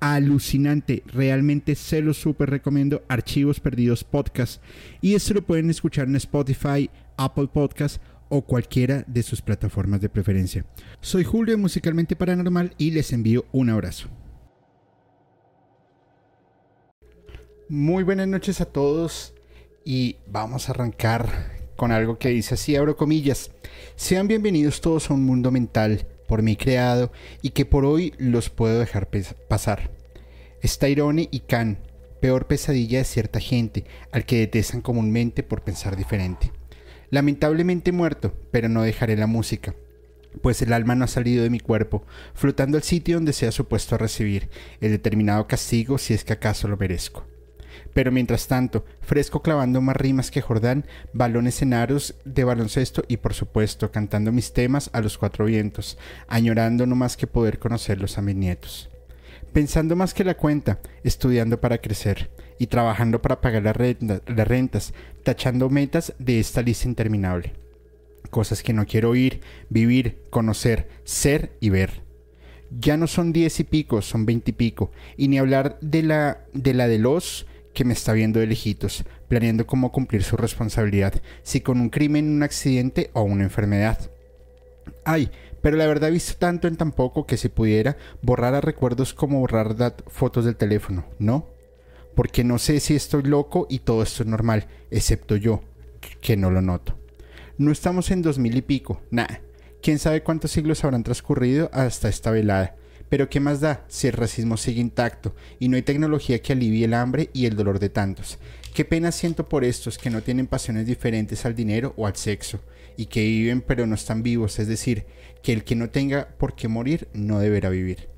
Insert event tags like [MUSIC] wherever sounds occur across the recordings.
alucinante. Realmente se lo súper recomiendo. Archivos Perdidos Podcast. Y esto lo pueden escuchar en Spotify, Apple Podcast o cualquiera de sus plataformas de preferencia. Soy Julio Musicalmente Paranormal y les envío un abrazo. Muy buenas noches a todos y vamos a arrancar con algo que dice así, abro comillas. Sean bienvenidos todos a un mundo mental por mí creado y que por hoy los puedo dejar pasar. Irone y Khan, peor pesadilla de cierta gente, al que detestan comúnmente por pensar diferente. Lamentablemente muerto, pero no dejaré la música, pues el alma no ha salido de mi cuerpo, flotando al sitio donde sea supuesto a recibir el determinado castigo si es que acaso lo merezco. Pero mientras tanto, fresco clavando más rimas que Jordán, balones en aros de baloncesto y por supuesto cantando mis temas a los cuatro vientos, añorando no más que poder conocerlos a mis nietos. Pensando más que la cuenta, estudiando para crecer y trabajando para pagar las, las rentas, tachando metas de esta lista interminable. Cosas que no quiero oír, vivir, conocer, ser y ver ya no son diez y pico, son veinte y pico. Y ni hablar de la de la de los que me está viendo de lejitos, planeando cómo cumplir su responsabilidad, si con un crimen, un accidente o una enfermedad. Ay, pero la verdad he visto tanto en tan poco que si pudiera borrar a recuerdos como borrar fotos del teléfono, ¿no? Porque no sé si estoy loco y todo esto es normal, excepto yo, que no lo noto. No estamos en dos mil y pico, nada. Quién sabe cuántos siglos habrán transcurrido hasta esta velada. Pero ¿qué más da si el racismo sigue intacto y no hay tecnología que alivie el hambre y el dolor de tantos? Qué pena siento por estos que no tienen pasiones diferentes al dinero o al sexo y que viven pero no están vivos, es decir, que el que no tenga por qué morir no deberá vivir.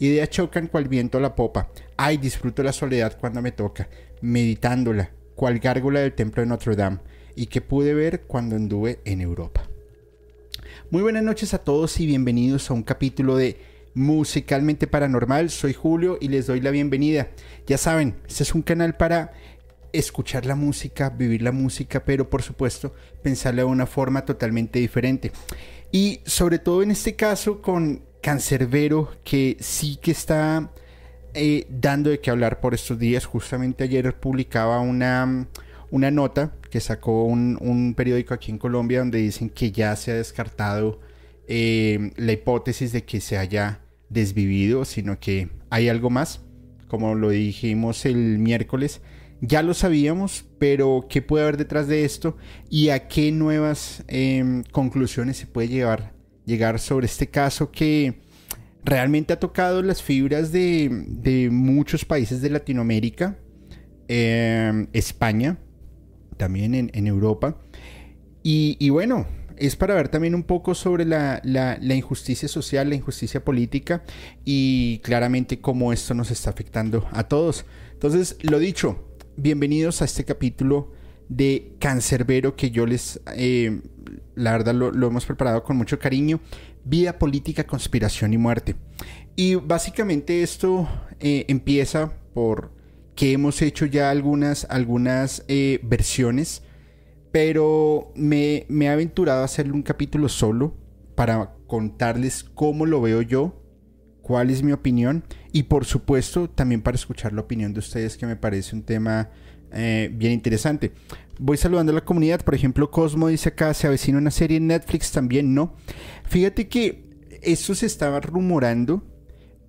Ideas chocan cual viento a la popa. Ay, disfruto la soledad cuando me toca, meditándola, cual gárgola del templo de Notre Dame, y que pude ver cuando anduve en Europa. Muy buenas noches a todos y bienvenidos a un capítulo de Musicalmente Paranormal. Soy Julio y les doy la bienvenida. Ya saben, este es un canal para escuchar la música, vivir la música, pero por supuesto pensarla de una forma totalmente diferente. Y sobre todo en este caso con Cancerbero, que sí que está eh, dando de qué hablar por estos días. Justamente ayer publicaba una, una nota que sacó un periódico aquí en Colombia donde dicen que ya se ha descartado eh, la hipótesis de que se haya desvivido, sino que hay algo más, como lo dijimos el miércoles. Ya lo sabíamos, pero ¿qué puede haber detrás de esto? ¿Y a qué nuevas em, conclusiones se puede llevar, llegar sobre este caso que realmente ha tocado las fibras de, muchos países de Latinoamérica, em, España, también en, Europa? y, bueno, es para ver también un poco sobre la, injusticia social, la injusticia política y claramente cómo esto nos está afectando a todos. Entonces, lo dicho, bienvenidos a este capítulo de Cancerbero que yo les, eh, la verdad, lo, hemos preparado con mucho cariño. Vida política, conspiración y muerte. Y básicamente esto eh, empieza por que hemos hecho ya algunas, algunas eh, versiones pero me, he aventurado a hacerle un capítulo solo para contarles cómo lo veo yo, cuál es mi opinión y por supuesto también para escuchar la opinión de ustedes que me parece un tema eh, bien interesante. Voy saludando a la comunidad, por ejemplo Cosmo dice acá, se avecina una serie en Netflix también, ¿no? Fíjate que eso se estaba rumorando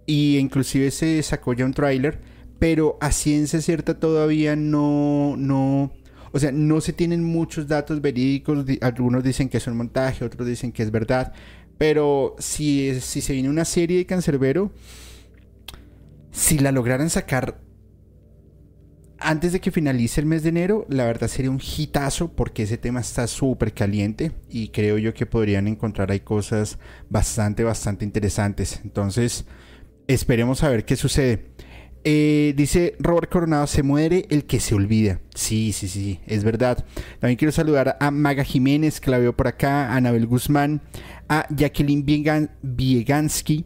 y inclusive se sacó ya un tráiler, pero a ciencia cierta todavía no, no, o sea, no se tienen muchos datos verídicos. Algunos dicen que es un montaje, otros dicen que es verdad. Pero si, si se viene una serie de Cancerbero, si la lograran sacar antes de que finalice el mes de enero, la verdad sería un hitazo porque ese tema está súper caliente y creo yo que podrían encontrar ahí cosas bastante, bastante interesantes. Entonces, esperemos a ver qué sucede. Eh, dice Robert Coronado, se muere el que se olvida. Sí, sí, sí, es verdad. También quiero saludar a Maga Jiménez, que la veo por acá, a Anabel Guzmán, a Jacqueline Biegansky,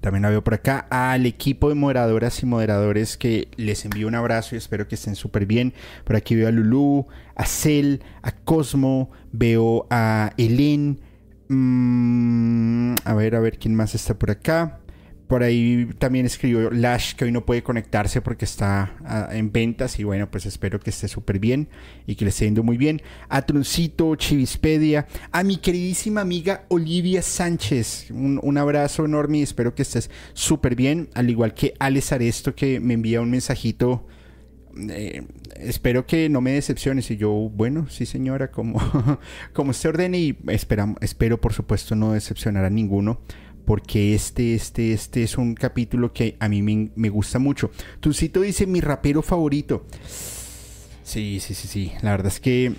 también la veo por acá, al equipo de moderadoras y moderadores que les envío un abrazo y espero que estén súper bien. Por aquí veo a Lulu, a Cel, a Cosmo, veo a Elen. Mm, a ver, a ver quién más está por acá. Por ahí también escribió Lash que hoy no puede conectarse porque está ah, en ventas y bueno, pues espero que esté súper bien y que le esté yendo muy bien. A Truncito, Chivispedia, a mi queridísima amiga Olivia Sánchez, un, abrazo enorme y espero que estés súper bien, al igual que Alex Aresto que me envía un mensajito. Eh, espero que no me decepciones y yo, bueno, sí señora, como, [LAUGHS] como usted ordene y espero por supuesto no decepcionar a ninguno porque este, este, este es un capítulo que a mí me, gusta mucho. Tucito dice mi rapero favorito. Sí, sí, sí, sí. La verdad es que.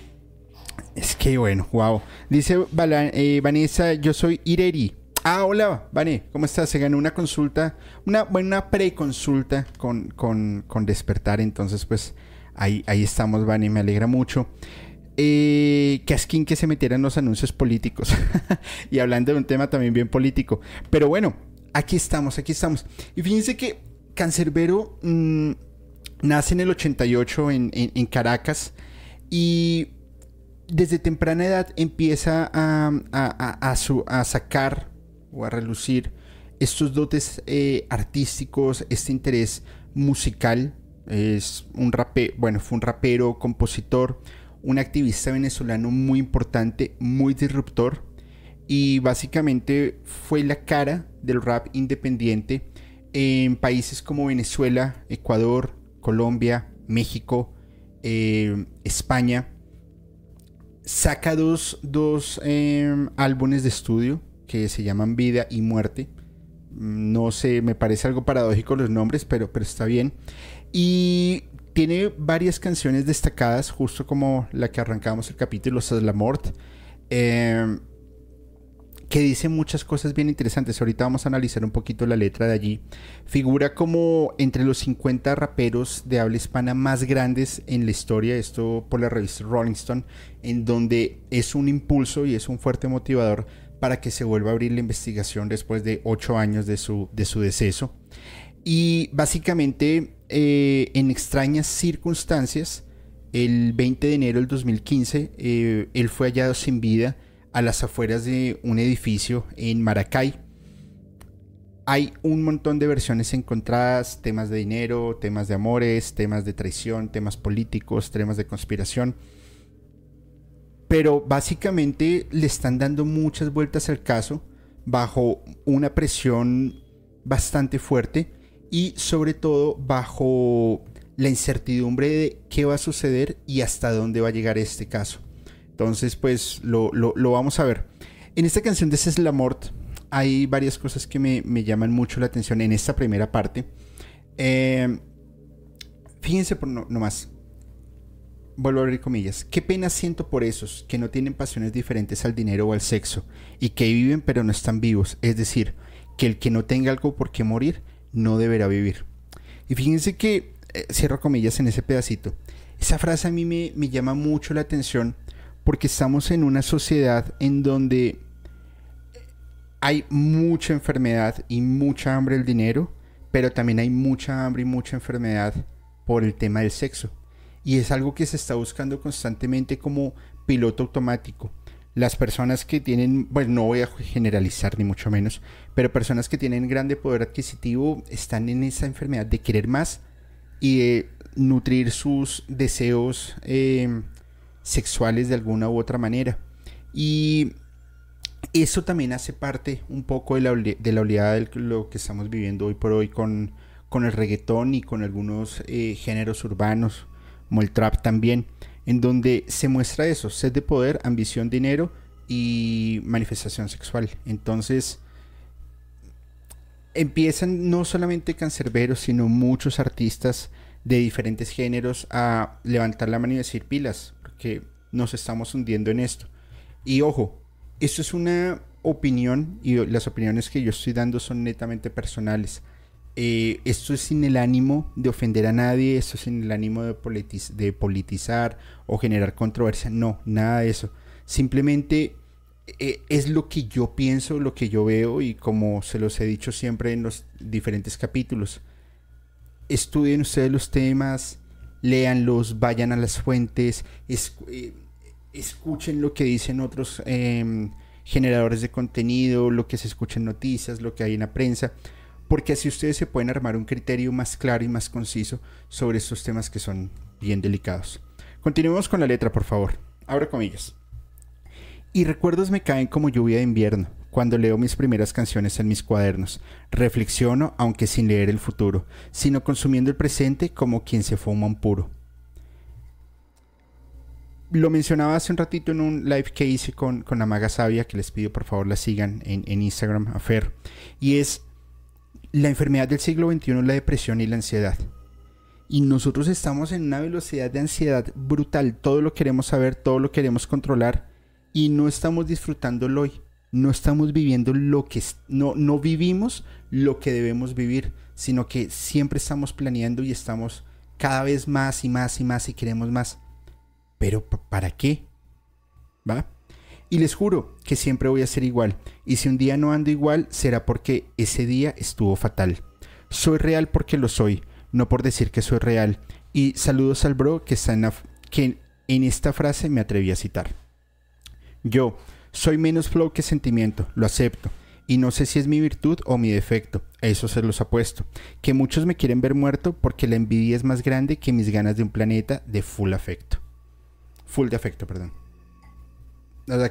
Es que bueno, wow. Dice eh, Vanessa, yo soy Ireri. Ah, hola, Vane, ¿cómo estás? Se ganó una consulta, una buena preconsulta con, con, con Despertar. Entonces, pues ahí, ahí estamos, Vane, me alegra mucho eh, Casquín que se metiera en los anuncios políticos. [LAUGHS] y hablando de un tema también bien político. Pero bueno, aquí estamos, aquí estamos. Y fíjense que Cancerbero mm, nace en el 88 en, Caracas y desde temprana edad empieza a, sacar o a relucir estos dotes eh, artísticos, este interés musical. Es un rapero, bueno, fue un rapero, compositor, un activista venezolano muy importante, muy disruptor y básicamente fue la cara del rap independiente en países como Venezuela, Ecuador, Colombia, México, eh, España. Saca dos, em, álbumes de estudio que se llaman Vida y Muerte. No sé, me parece algo paradójico los nombres, pero, pero está bien. Y tiene varias canciones destacadas, justo como la que arrancamos el capítulo, Es la Mort, em, que dice muchas cosas bien interesantes. Ahorita vamos a analizar un poquito la letra de allí. Figura como entre los 50 raperos de habla hispana más grandes en la historia, esto por la revista Rolling Stone, en donde es un impulso y es un fuerte motivador para que se vuelva a abrir la investigación después de ocho años de su, de su deceso. Y básicamente eh, en extrañas circunstancias, el 20 de enero del 2015, eh, él fue hallado sin vida a las afueras de un edificio en Maracay. Hay un montón de versiones encontradas, temas de dinero, temas de amores, temas de traición, temas políticos, temas de conspiración. Pero básicamente le están dando muchas vueltas al caso bajo una presión bastante fuerte y sobre todo bajo la incertidumbre de qué va a suceder y hasta dónde va a llegar este caso. Entonces, pues lo, vamos a ver. En esta canción de Es la Mort hay varias cosas que me, llaman mucho la atención en esta primera parte. Eh, fíjense por no, nomás. Vuelvo a abrir comillas. Qué pena siento por esos que no tienen pasiones diferentes al dinero o al sexo y que viven pero no están vivos. Es decir, que el que no tenga algo por qué morir no deberá vivir. Y fíjense que, eh, cierro comillas en ese pedacito, esa frase a mí me, me llama mucho la atención porque estamos en una sociedad en donde hay mucha enfermedad y mucha hambre del dinero, pero también hay mucha hambre y mucha enfermedad por el tema del sexo. Y es algo que se está buscando constantemente como piloto automático las personas que tienen, bueno, no voy a generalizar ni mucho menos, pero personas que tienen grande poder adquisitivo están en esa enfermedad de querer más y de nutrir sus deseos em, sexuales de alguna u otra manera. Y eso también hace parte un poco de la, de la oleada de lo que estamos viviendo hoy por hoy con, con el reggaetón y con algunos eh, géneros urbanos, como el trap también en donde se muestra eso, sed de poder, ambición, dinero y manifestación sexual. Entonces, empiezan no solamente cancerberos, sino muchos artistas de diferentes géneros a levantar la mano y decir pilas, porque nos estamos hundiendo en esto. Y ojo, esto es una opinión y las opiniones que yo estoy dando son netamente personales, Eh, esto es sin el ánimo de ofender a nadie, esto es sin el ánimo de, de politizar o generar controversia, no, nada de eso. Simplemente eh, es lo que yo pienso, lo que yo veo y como se los he dicho siempre en los diferentes capítulos. Estudien ustedes los temas, léanlos, vayan a las fuentes, eh, escuchen lo que dicen otros em, generadores de contenido, lo que se escucha en noticias, lo que hay en la prensa, porque así ustedes se pueden armar un criterio más claro y más conciso sobre estos temas que son bien delicados. Continuemos con la letra, por favor. Abra comillas. Y recuerdos me caen como lluvia de invierno cuando leo mis primeras canciones en mis cuadernos. Reflexiono, aunque sin leer el futuro, sino consumiendo el presente como quien se fuma un puro. Lo mencionaba hace un ratito en un live que hice con, con Amaga Sabia, que les pido por favor la sigan en, en Instagram, a Fer, y es la enfermedad del siglo XXI, la depresión y la ansiedad. Y nosotros estamos en una velocidad de ansiedad brutal, todo lo queremos saber, todo lo queremos controlar, y no estamos disfrutándolo hoy. No estamos viviendo lo que no, no vivimos lo que debemos vivir, sino que siempre estamos planeando y estamos cada vez más y más y más y queremos más. Pero ¿para qué? ¿Va? Y les juro que siempre voy a ser igual. Y si un día no ando igual, será porque ese día estuvo fatal. Soy real porque lo soy, no por decir que soy real. Y saludos al bro que, está en, que en esta frase me atreví a citar. Yo soy menos flow que sentimiento, lo acepto. Y no sé si es mi virtud o mi defecto, eso se los apuesto. Que muchos me quieren ver muerto porque la envidia es más grande que mis ganas de un planeta de full afecto. Full de afecto, perdón.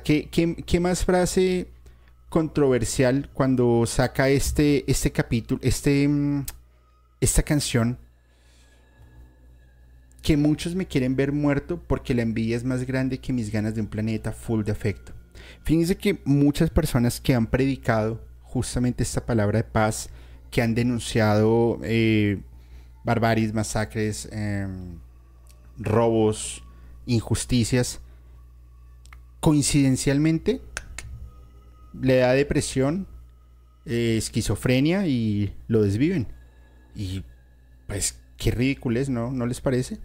¿Qué, más frase controversial cuando saca este, este capítulo, este, mm, esta canción? que muchos me quieren ver muerto porque la envidia es más grande que mis ganas de un planeta full de afecto. Fíjense que muchas personas que han predicado justamente esta palabra de paz, que han denunciado eh, barbaries, masacres, em, robos, injusticias, coincidencialmente le da depresión, eh, esquizofrenia y lo desviven. Y pues qué ridículo es, ¿no? ¿No les parece?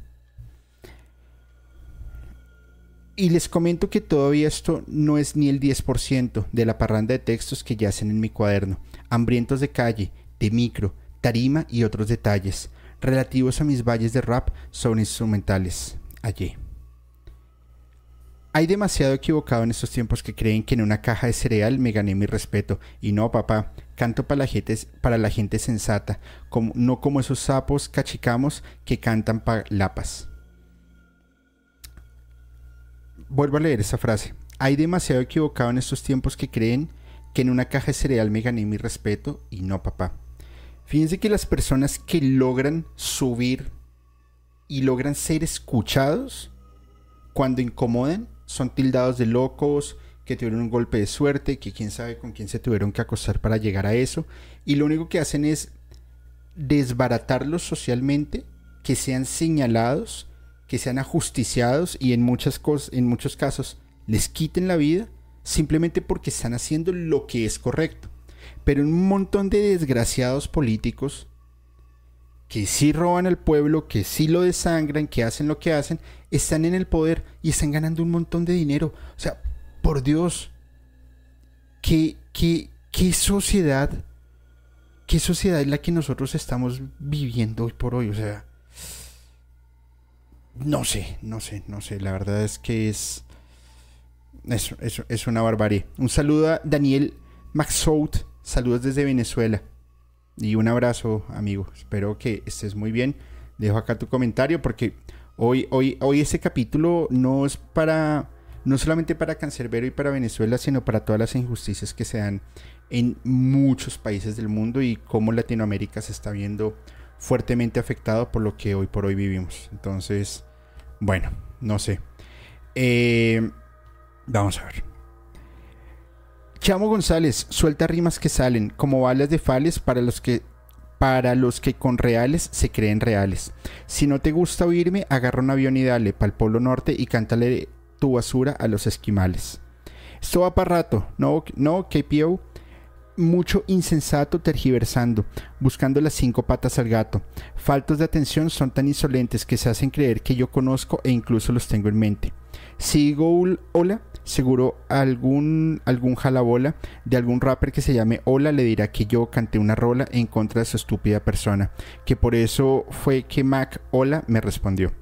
Y les comento que todavía esto no es ni el 10% de la parranda de textos que yacen en mi cuaderno, hambrientos de calle, de micro, tarima y otros detalles, relativos a mis valles de rap son instrumentales. Allí. Hay demasiado equivocado en estos tiempos que creen que en una caja de cereal me gané mi respeto. Y no, papá, canto para la gente, para la gente sensata, como, no como esos sapos cachicamos que cantan para lapas vuelvo a leer esa frase. Hay demasiado equivocado en estos tiempos que creen que en una caja de cereal me gané mi respeto y no, papá. Fíjense que las personas que logran subir y logran ser escuchados cuando incomodan son tildados de locos, que tuvieron un golpe de suerte, que quién sabe con quién se tuvieron que acostar para llegar a eso. Y lo único que hacen es desbaratarlos socialmente, que sean señalados que sean ajusticiados y en, muchas cosas, en muchos casos les quiten la vida simplemente porque están haciendo lo que es correcto. Pero un montón de desgraciados políticos que sí roban al pueblo, que sí lo desangran, que hacen lo que hacen, están en el poder y están ganando un montón de dinero. O sea, por Dios, ¿qué, qué, qué sociedad, qué sociedad es la que nosotros estamos viviendo hoy por hoy? O sea, no sé, no sé, no sé. La verdad es que es. Eso, eso es una barbarie. Un saludo a Daniel Maxout. Saludos desde Venezuela. Y un abrazo, amigo. Espero que estés muy bien. Dejo acá tu comentario porque hoy, hoy, hoy este capítulo no es para. No solamente para Cancerbero y para Venezuela, sino para todas las injusticias que se dan en muchos países del mundo y cómo Latinoamérica se está viendo fuertemente afectado por lo que hoy por hoy vivimos. Entonces, bueno, no sé. Eh, vamos a ver. Chamo González, suelta rimas que salen como balas de fales para los que para los que con reales se creen reales. Si no te gusta oírme, agarra un avión y dale para el Polo Norte y cántale tu basura a los esquimales. Esto va para rato, ¿no, no KPO? mucho insensato tergiversando, buscando las cinco patas al gato. Faltos de atención son tan insolentes que se hacen creer que yo conozco e incluso los tengo en mente. Si digo hola, seguro algún, algún jalabola de algún rapper que se llame Hola le dirá que yo canté una rola en contra de su estúpida persona, que por eso fue que Mac Hola me respondió.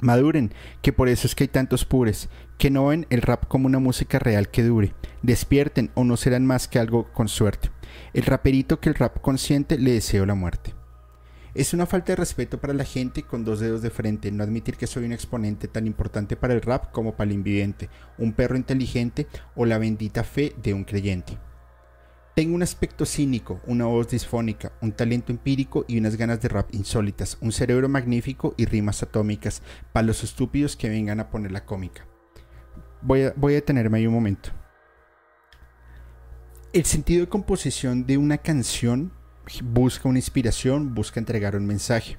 Maduren, que por eso es que hay tantos pures, que no ven el rap como una música real que dure. Despierten o no serán más que algo con suerte. El raperito que el rap consciente le deseo la muerte. Es una falta de respeto para la gente con dos dedos de frente no admitir que soy un exponente tan importante para el rap como para el invidente, un perro inteligente o la bendita fe de un creyente. Tengo un aspecto cínico, una voz disfónica, un talento empírico y unas ganas de rap insólitas, un cerebro magnífico y rimas atómicas para los estúpidos que vengan a poner la cómica. Voy a, voy a detenerme ahí un momento. El sentido de composición de una canción busca una inspiración, busca entregar un mensaje.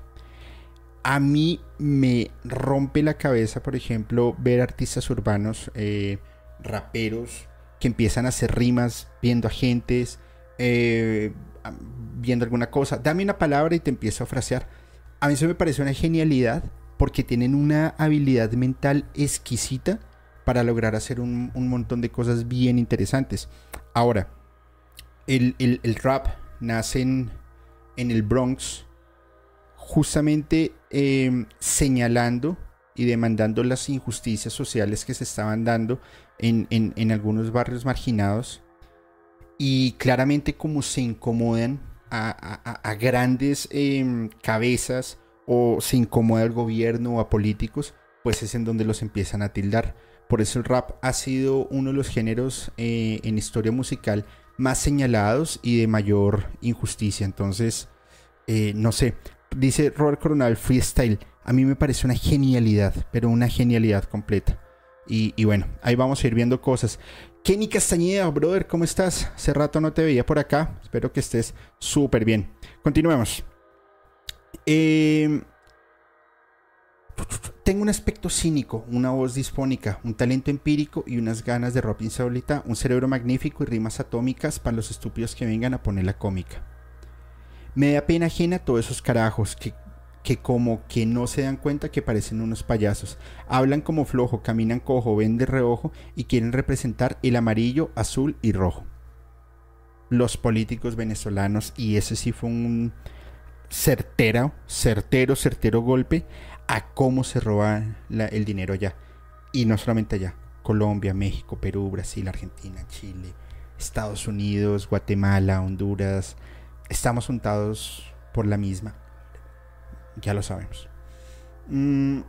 A mí me rompe la cabeza, por ejemplo, ver artistas urbanos, eh, raperos, que empiezan a hacer rimas viendo a gentes, eh, viendo alguna cosa. Dame una palabra y te empiezo a frasear. A mí eso me parece una genialidad porque tienen una habilidad mental exquisita para lograr hacer un, montón de cosas bien interesantes. Ahora, el, rap nace en, el Bronx justamente em, señalando y demandando las injusticias sociales que se estaban dando en, algunos barrios marginados y claramente como se incomodan a, grandes em, cabezas o se incomoda al gobierno o a políticos, pues es en donde los empiezan a tildar. Por eso el rap ha sido uno de los géneros eh, en historia musical más señalados y de mayor injusticia. Entonces, eh, no sé, dice Robert Coronel Freestyle, a mí me parece una genialidad, pero una genialidad completa. Y, bueno, ahí vamos a ir viendo cosas. Kenny Castañeda, brother, ¿cómo estás? Hace rato no te veía por acá. Espero que estés súper bien. Continuemos. Em, tengo un aspecto cínico, una voz disfónica, un talento empírico y unas ganas de ropa insólita, un cerebro magnífico y rimas atómicas para los estúpidos que vengan a poner la cómica. Me da pena ajena todos esos carajos que que como que no se dan cuenta que parecen unos payasos. Hablan como flojo, caminan cojo, ven de reojo y quieren representar el amarillo, azul y rojo. Los políticos venezolanos, y ese sí fue un certero, certero, certero golpe a cómo se roba el dinero allá. Y no solamente allá, Colombia, México, Perú, Brasil, Argentina, Chile, Estados Unidos, Guatemala, Honduras, estamos juntados por la misma ya lo sabemos. Mm,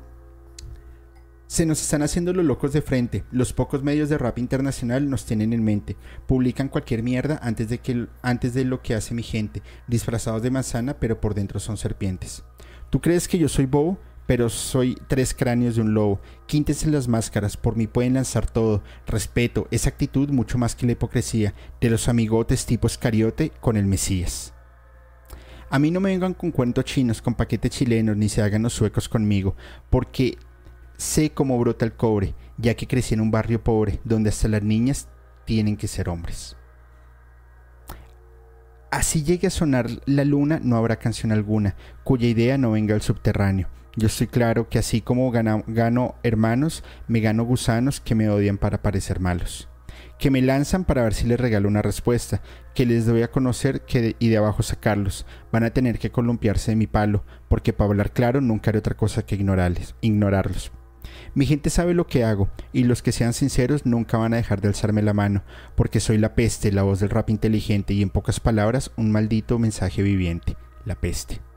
se nos están haciendo los locos de frente. Los pocos medios de rap internacional nos tienen en mente. Publican cualquier mierda antes de, que, antes de lo que hace mi gente. Disfrazados de manzana, pero por dentro son serpientes. ¿Tú crees que yo soy bobo? Pero soy tres cráneos de un lobo. Quíntense las máscaras, por mí pueden lanzar todo. Respeto, esa actitud mucho más que la hipocresía de los amigotes tipo Escariote con el Mesías. A mí no me vengan con cuentos chinos, con paquetes chilenos, ni se hagan los suecos conmigo, porque sé cómo brota el cobre, ya que crecí en un barrio pobre, donde hasta las niñas tienen que ser hombres. Así llegue a sonar la luna, no habrá canción alguna, cuya idea no venga al subterráneo. Yo estoy claro que así como gano hermanos, me gano gusanos que me odian para parecer malos que me lanzan para ver si les regalo una respuesta, que les doy a conocer que y de abajo sacarlos. Van a tener que columpiarse de mi palo, porque para hablar claro nunca haré otra cosa que ignorarles, ignorarlos. Mi gente sabe lo que hago, y los que sean sinceros nunca van a dejar de alzarme la mano, porque soy la peste, la voz del rap inteligente y en pocas palabras un maldito mensaje viviente, la peste.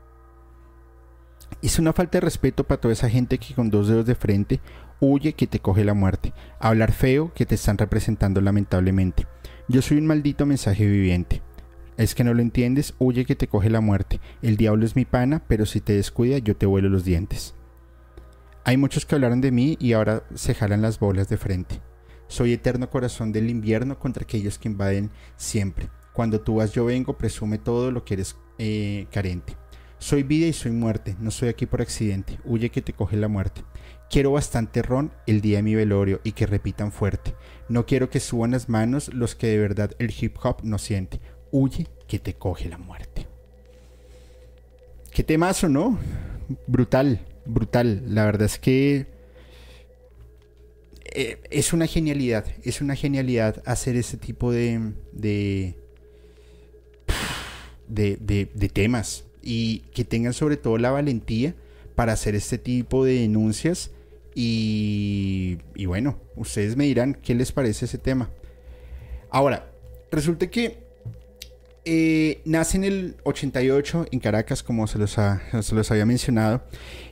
Es una falta de respeto para toda esa gente que con dos dedos de frente huye que te coge la muerte, hablar feo que te están representando lamentablemente. Yo soy un maldito mensaje viviente. Es que no lo entiendes, huye que te coge la muerte. El diablo es mi pana, pero si te descuida yo te vuelo los dientes. Hay muchos que hablaron de mí y ahora se jalan las bolas de frente. Soy eterno corazón del invierno contra aquellos que invaden siempre. Cuando tú vas yo vengo, presume todo lo que eres eh, carente. Soy vida y soy muerte, no soy aquí por accidente. Huye que te coge la muerte. Quiero bastante ron el día de mi velorio y que repitan fuerte. No quiero que suban las manos los que de verdad el hip hop no siente. Huye que te coge la muerte. Qué temazo, ¿no? Brutal, brutal. La verdad es que eh, es una genialidad, es una genialidad hacer ese tipo de, de, de, temas y que tengan sobre todo la valentía para hacer este tipo de denuncias y, y bueno, ustedes me dirán qué les parece ese tema. Ahora, resulta que eh, nace en el 88 en Caracas, como se los, se los había mencionado,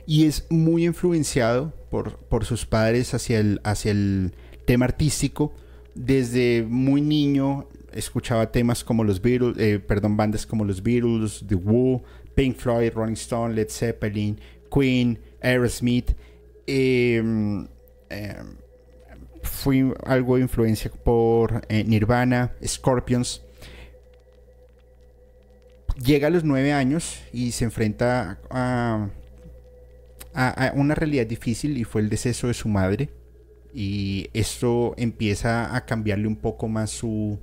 y es muy influenciado por, por sus padres hacia el, hacia el tema artístico. Desde muy niño escuchaba temas como los Beatles, eh, perdón, bandas como los Beatles, The Who, Pink Floyd, Rolling Stone, Led Zeppelin, Queen, Aerosmith. Em, fui algo de influencia por eh, Nirvana, Scorpions llega a los nueve años y se enfrenta a, a, una realidad difícil y fue el deceso de su madre. Y esto empieza a cambiarle un poco más su,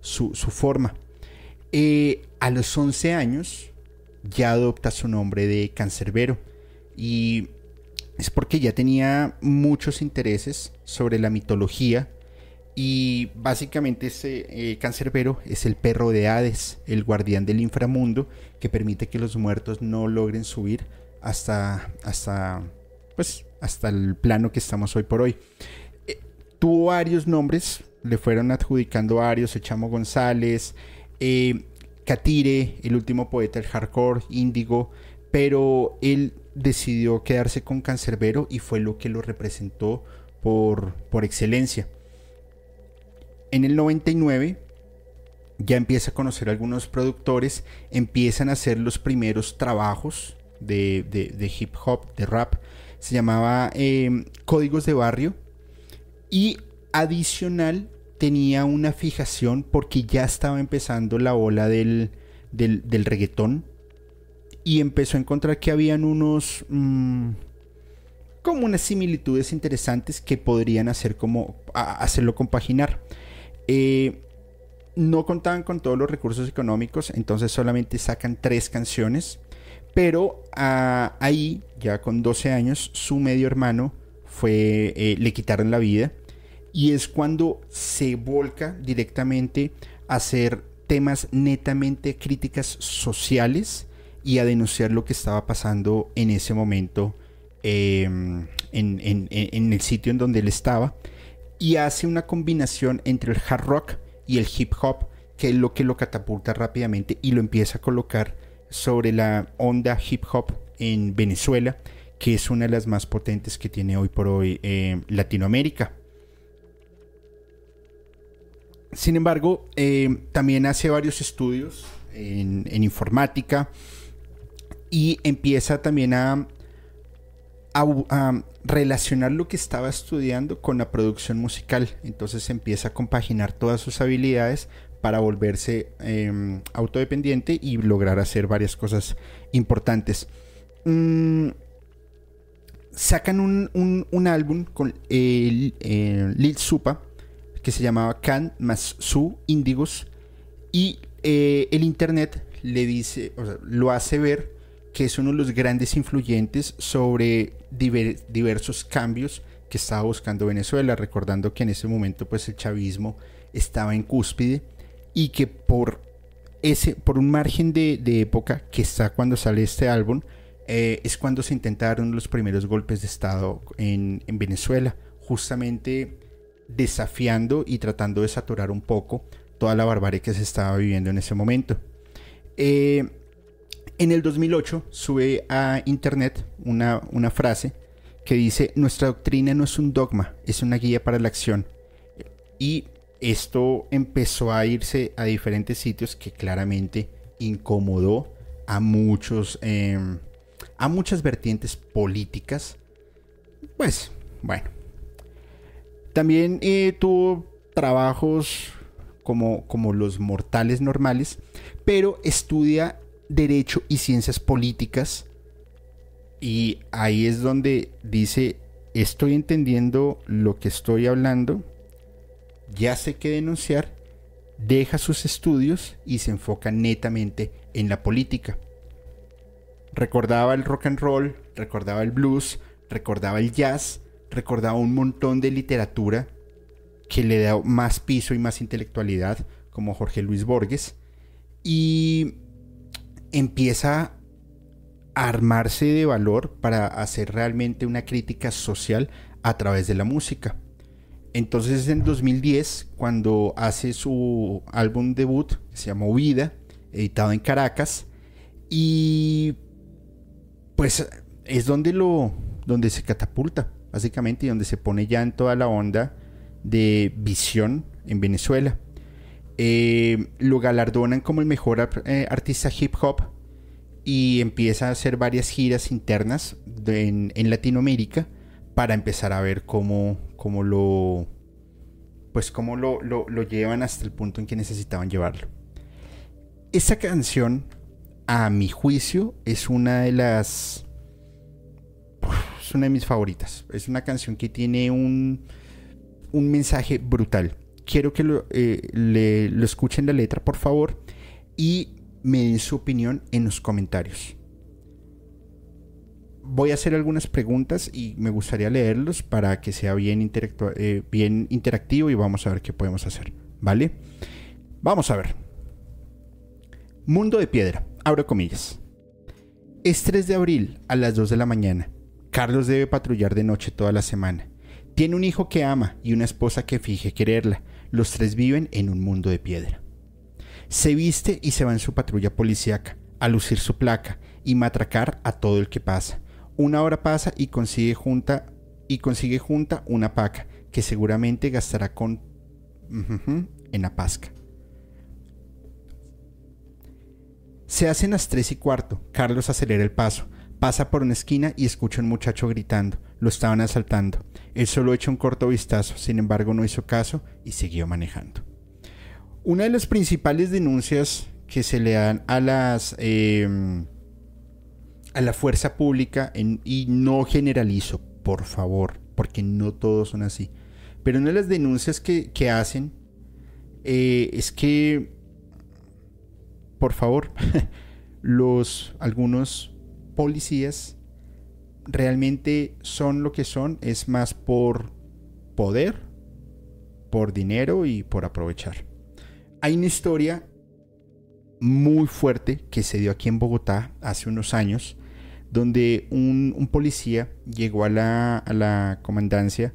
su, forma. Eh, a los 11 años ya adopta su nombre de cancerbero y es porque ya tenía muchos intereses sobre la mitología y básicamente ese eh, cancerbero es el perro de Hades, el guardián del inframundo, que permite que los muertos no logren subir hasta, hasta, pues, hasta el plano que estamos hoy por hoy. Eh, tuvo varios nombres, le fueron adjudicando varios, Echamo González, eh, Catire, el último poeta del hardcore, Índigo, pero él decidió quedarse con Cancerbero y fue lo que lo representó por, por excelencia. En el 99 ya empieza a conocer a algunos productores, empiezan a hacer los primeros trabajos de, hip hop, de rap. Se llamaba em, Códigos de Barrio. Y adicional tenía una fijación porque ya estaba empezando la ola del, del, reggaetón. Y empezó a encontrar que habían unos... Mm, como unas similitudes interesantes que podrían hacer como hacerlo compaginar. Eh, no contaban con todos los recursos económicos, entonces solamente sacan tres canciones. Pero ah, ahí, ya con 12 años, su medio hermano fue, eh, le quitaron la vida. Y es cuando se volca directamente a hacer temas netamente críticas sociales y a denunciar lo que estaba pasando en ese momento em, en el sitio en donde él estaba y hace una combinación entre el hard rock y el hip hop, que es lo que lo catapulta rápidamente y lo empieza a colocar sobre la onda hip hop en Venezuela, que es una de las más potentes que tiene hoy por hoy eh, Latinoamérica. Sin embargo, eh, también hace varios estudios en, informática y empieza también a, relacionar lo que estaba estudiando con la producción musical. Entonces empieza a compaginar todas sus habilidades para volverse em, autodependiente y lograr hacer varias cosas importantes. Mm, sacan un, álbum con el, Lil Supa que se llamaba Can más Su Índigos y eh, el internet le dice, lo hace ver que es uno de los grandes influyentes sobre diversos cambios que estaba buscando Venezuela, recordando que en ese momento pues el chavismo estaba en cúspide y que por ese, por un margen de, época que está cuando sale este álbum, eh, es cuando se intentaron los primeros golpes de Estado en, Venezuela, justamente desafiando y tratando de saturar un poco toda la barbarie que se estaba viviendo en ese momento. Eh, en el 2008 sube a internet una, una frase que dice, nuestra doctrina no es un dogma, es una guía para la acción. Y esto empezó a irse a diferentes sitios que claramente incomodó a muchos, em, a muchas vertientes políticas. Pues, bueno. También eh, tuvo trabajos como, como los mortales normales, pero estudia Derecho y Ciencias Políticas. Y ahí es donde dice, estoy entendiendo lo que estoy hablando, ya sé qué denunciar, deja sus estudios y se enfoca netamente en la política. Recordaba el rock and roll, recordaba el blues, recordaba el jazz, recordaba un montón de literatura que le da más piso y más intelectualidad, como Jorge Luis Borges, y empieza a armarse de valor para hacer realmente una crítica social a través de la música. Entonces es en 2010 cuando hace su álbum debut, que se llama Vida, editado en Caracas, y pues es donde lo donde se catapulta, básicamente, y donde se pone ya en toda la onda de visión en Venezuela. Eh, lo galardonan como el mejor eh, artista hip hop y empieza a hacer varias giras internas en, Latinoamérica para empezar a ver cómo, cómo lo pues cómo lo, lo, llevan hasta el punto en que necesitaban llevarlo. Esa canción, a mi juicio, es una de las una de mis favoritas. Es una canción que tiene un, un mensaje brutal. Quiero que lo, eh, lo escuchen la letra, por favor, y me den su opinión en los comentarios. Voy a hacer algunas preguntas y me gustaría leerlos para que sea bien, eh, bien interactivo y vamos a ver qué podemos hacer. ¿Vale? Vamos a ver. Mundo de piedra. Abro comillas. Es 3 de abril a las 2 de la mañana. Carlos debe patrullar de noche toda la semana. Tiene un hijo que ama y una esposa que finge quererla. Los tres viven en un mundo de piedra. Se viste y se va en su patrulla policíaca, a lucir su placa y matracar a todo el que pasa. Una hora pasa y consigue junta y consigue junta una paca que seguramente gastará con en la pasca. Se hacen las tres y cuarto. Carlos acelera el paso. Pasa por una esquina y escucha a un muchacho gritando. Lo estaban asaltando. Él solo echó un corto vistazo, sin embargo no hizo caso y siguió manejando. Una de las principales denuncias que se le dan a las em, a la fuerza pública y no generalizo, por favor, porque no todos son así. Pero una de las denuncias que, hacen eh, es que, por favor, [LAUGHS] los algunos policías realmente son lo que son, es más por poder, por dinero y por aprovechar. Hay una historia muy fuerte que se dio aquí en Bogotá hace unos años, donde un, policía llegó a la, comandancia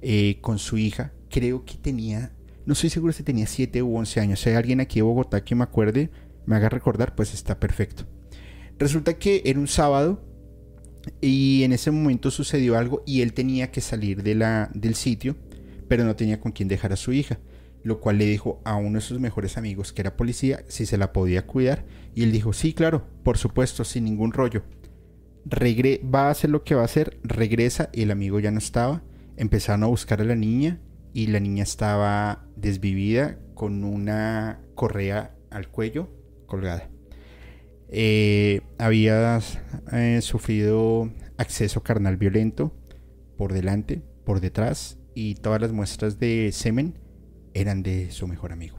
eh, con su hija, creo que tenía, no estoy seguro si tenía 7 u 11 años, si hay alguien aquí en Bogotá que me acuerde, me haga recordar, pues está perfecto. Resulta que era un sábado y en ese momento sucedió algo y él tenía que salir de la, del sitio, pero no tenía con quién dejar a su hija, lo cual le dijo a uno de sus mejores amigos, que era policía, si se la podía cuidar. Y él dijo, sí, claro, por supuesto, sin ningún rollo. Regre va a hacer lo que va a hacer, regresa y el amigo ya no estaba. Empezaron a buscar a la niña y la niña estaba desvivida con una correa al cuello colgada. Eh, había eh, sufrido acceso carnal violento por delante, por detrás, y todas las muestras de semen eran de su mejor amigo.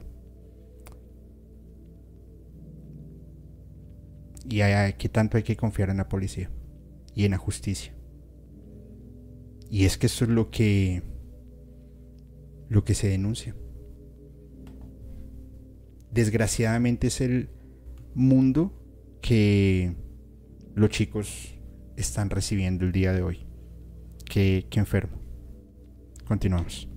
Y hay, que tanto hay que confiar en la policía y en la justicia. Y es que eso es lo que lo que se denuncia. Desgraciadamente es el mundo que los chicos están recibiendo el día de hoy. Qué, enfermo. Continuamos.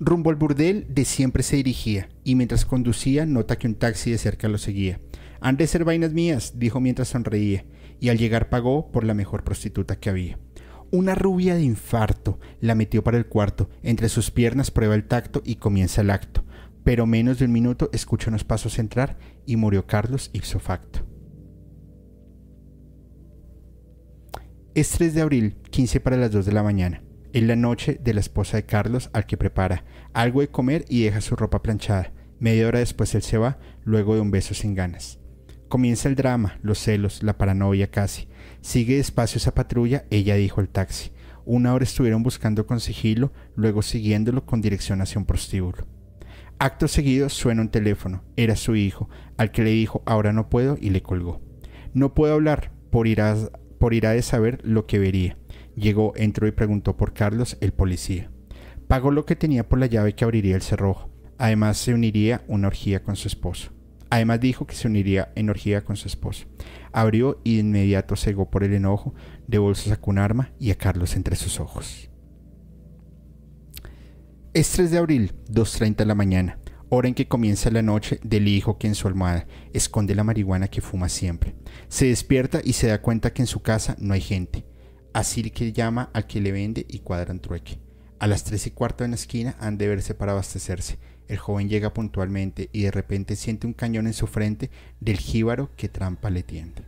Rumbo al burdel de siempre se dirigía, y mientras conducía nota que un taxi de cerca lo seguía. Han de ser vainas mías, dijo mientras sonreía, y al llegar pagó por la mejor prostituta que había. Una rubia de infarto la metió para el cuarto, entre sus piernas prueba el tacto y comienza el acto pero menos de un minuto escucha unos pasos entrar y murió Carlos ipso facto. Es 3 de abril, 15 para las 2 de la mañana. Es la noche de la esposa de Carlos al que prepara algo de comer y deja su ropa planchada. Media hora después él se va, luego de un beso sin ganas. Comienza el drama, los celos, la paranoia casi. Sigue despacio esa patrulla, ella dijo el taxi. Una hora estuvieron buscando con sigilo, luego siguiéndolo con dirección hacia un prostíbulo. Acto seguido suena un teléfono. Era su hijo, al que le dijo ahora no puedo y le colgó. No puedo hablar, por irá, por irá de saber lo que vería. Llegó, entró y preguntó por Carlos, el policía. Pagó lo que tenía por la llave que abriría el cerrojo. Además se uniría una orgía con su esposo. Además dijo que se uniría en orgía con su esposo. Abrió y de inmediato cegó por el enojo, de bolsa sacó un arma y a Carlos entre sus ojos. Es 3 de abril, 2.30 de la mañana, hora en que comienza la noche del hijo que en su almohada esconde la marihuana que fuma siempre. Se despierta y se da cuenta que en su casa no hay gente. Así que llama al que le vende y cuadran trueque. A las tres y cuarto en la esquina han de verse para abastecerse. El joven llega puntualmente y de repente siente un cañón en su frente del jíbaro que trampa le tiende.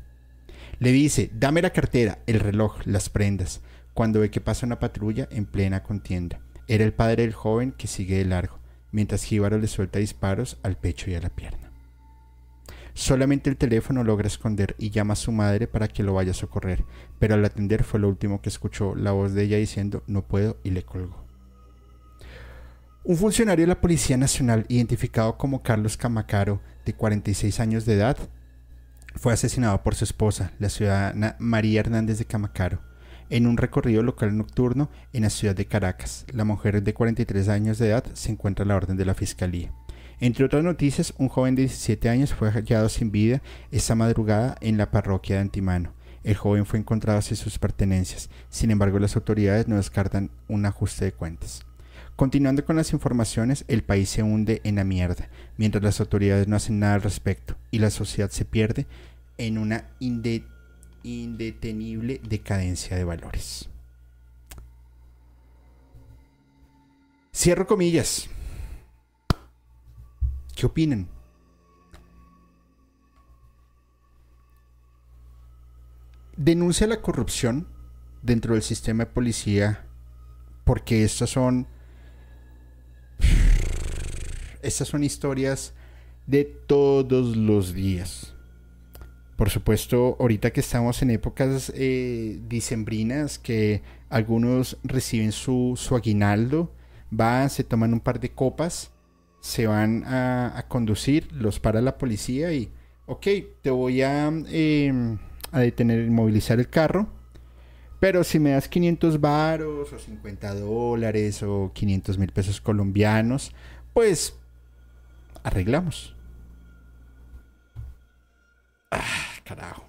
Le dice, dame la cartera, el reloj, las prendas, cuando ve que pasa una patrulla en plena contienda. Era el padre del joven que sigue de largo, mientras Jíbaro le suelta disparos al pecho y a la pierna. Solamente el teléfono logra esconder y llama a su madre para que lo vaya a socorrer, pero al atender fue lo último que escuchó la voz de ella diciendo no puedo y le colgó. Un funcionario de la Policía Nacional, identificado como Carlos Camacaro, de 46 años de edad, fue asesinado por su esposa, la ciudadana María Hernández de Camacaro, en un recorrido local nocturno en la ciudad de Caracas. La mujer de 43 años de edad se encuentra a la orden de la Fiscalía. Entre otras noticias, un joven de 17 años fue hallado sin vida esta madrugada en la parroquia de Antimano. El joven fue encontrado sin sus pertenencias. Sin embargo, las autoridades no descartan un ajuste de cuentas. Continuando con las informaciones, el país se hunde en la mierda, mientras las autoridades no hacen nada al respecto y la sociedad se pierde en una indetenible decadencia de valores. Cierro comillas. ¿Qué opinan? Denuncia la corrupción dentro del sistema de policía porque estas son estas son historias de todos los días. Por supuesto, ahorita que estamos en épocas eh, dicembrinas, que algunos reciben su, aguinaldo, van, se toman un par de copas, se van a, conducir, los para la policía y, ok, te voy a, em, a detener, movilizar el carro, pero si me das 500 varos o 50 dólares o 500 mil pesos colombianos, pues arreglamos. Ah, carajo.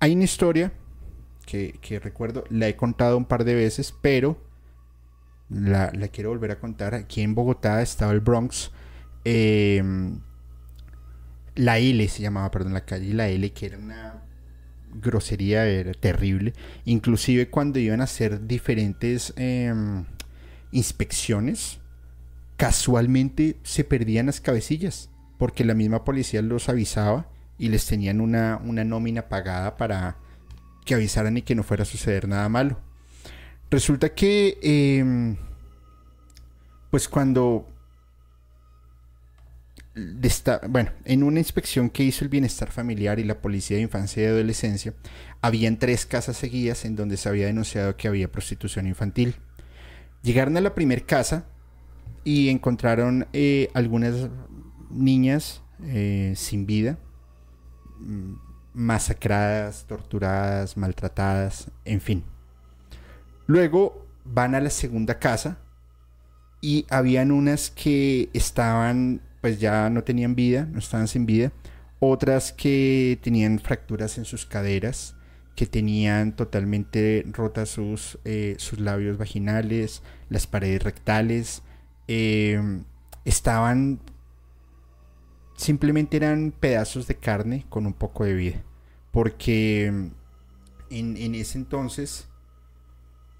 Hay una historia que, recuerdo, la he contado un par de veces, pero la, quiero volver a contar. Aquí en Bogotá estaba el Bronx. Em, la L se llamaba, perdón, la calle La L, que era una grosería, era terrible. Inclusive cuando iban a hacer diferentes em, inspecciones, casualmente se perdían las cabecillas, porque la misma policía los avisaba y les tenían una, nómina pagada para que avisaran y que no fuera a suceder nada malo. Resulta que, em, pues cuando bueno, en una inspección que hizo el Bienestar Familiar y la Policía de Infancia y Adolescencia, habían tres casas seguidas en donde se había denunciado que había prostitución infantil. Llegaron a la primera casa y encontraron eh, algunas niñas eh, sin vida, mm, masacradas, torturadas, maltratadas, en fin. Luego van a la segunda casa y habían unas que estaban, pues ya no tenían vida, no estaban sin vida, otras que tenían fracturas en sus caderas, que tenían totalmente rotas sus, eh, sus labios vaginales, las paredes rectales, em, estaban simplemente eran pedazos de carne con un poco de vida. Porque en, ese entonces,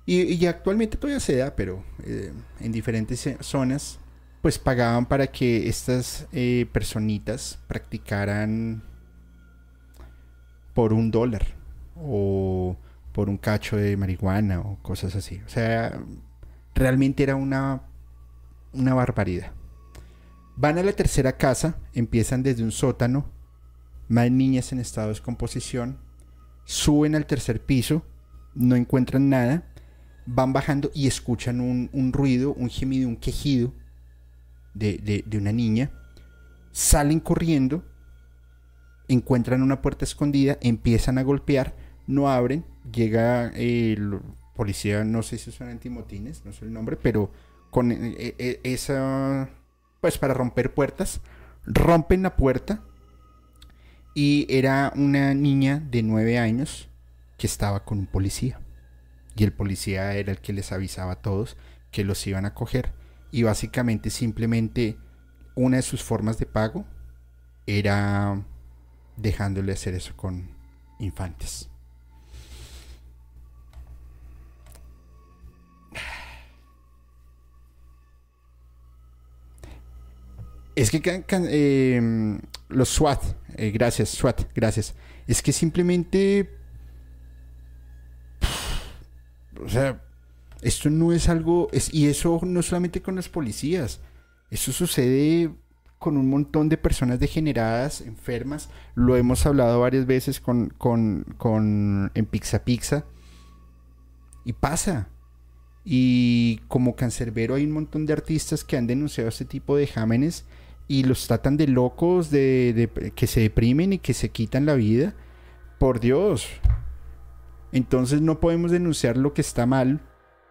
y, actualmente todavía se da, pero eh, en diferentes zonas, pues pagaban para que estas eh, personitas practicaran por un dólar o por un cacho de marihuana o cosas así. O sea, realmente era una, una barbaridad. Van a la tercera casa, empiezan desde un sótano, más niñas en estado de descomposición, suben al tercer piso, no encuentran nada, van bajando y escuchan un, ruido, un gemido, un quejido de, de una niña, salen corriendo, encuentran una puerta escondida, empiezan a golpear, no abren, llega el policía, no sé si son antimotines, no sé el nombre, pero con eh, eh, esa, pues para romper puertas, rompen la puerta y era una niña de nueve años que estaba con un policía. Y el policía era el que les avisaba a todos que los iban a coger. Y básicamente simplemente una de sus formas de pago era dejándole hacer eso con infantes. Es que em, los SWAT, eh, gracias, SWAT, gracias. Es que simplemente. O sea, esto no es algo. Y eso no solamente con los policías. Eso sucede con un montón de personas degeneradas, enfermas. Lo hemos hablado varias veces con, con, con en Pizza Pizza. Y pasa. Y como cancerbero hay un montón de artistas que han denunciado este tipo de jámenes y los tratan de locos, de, que se deprimen y que se quitan la vida. Por Dios. Entonces no podemos denunciar lo que está mal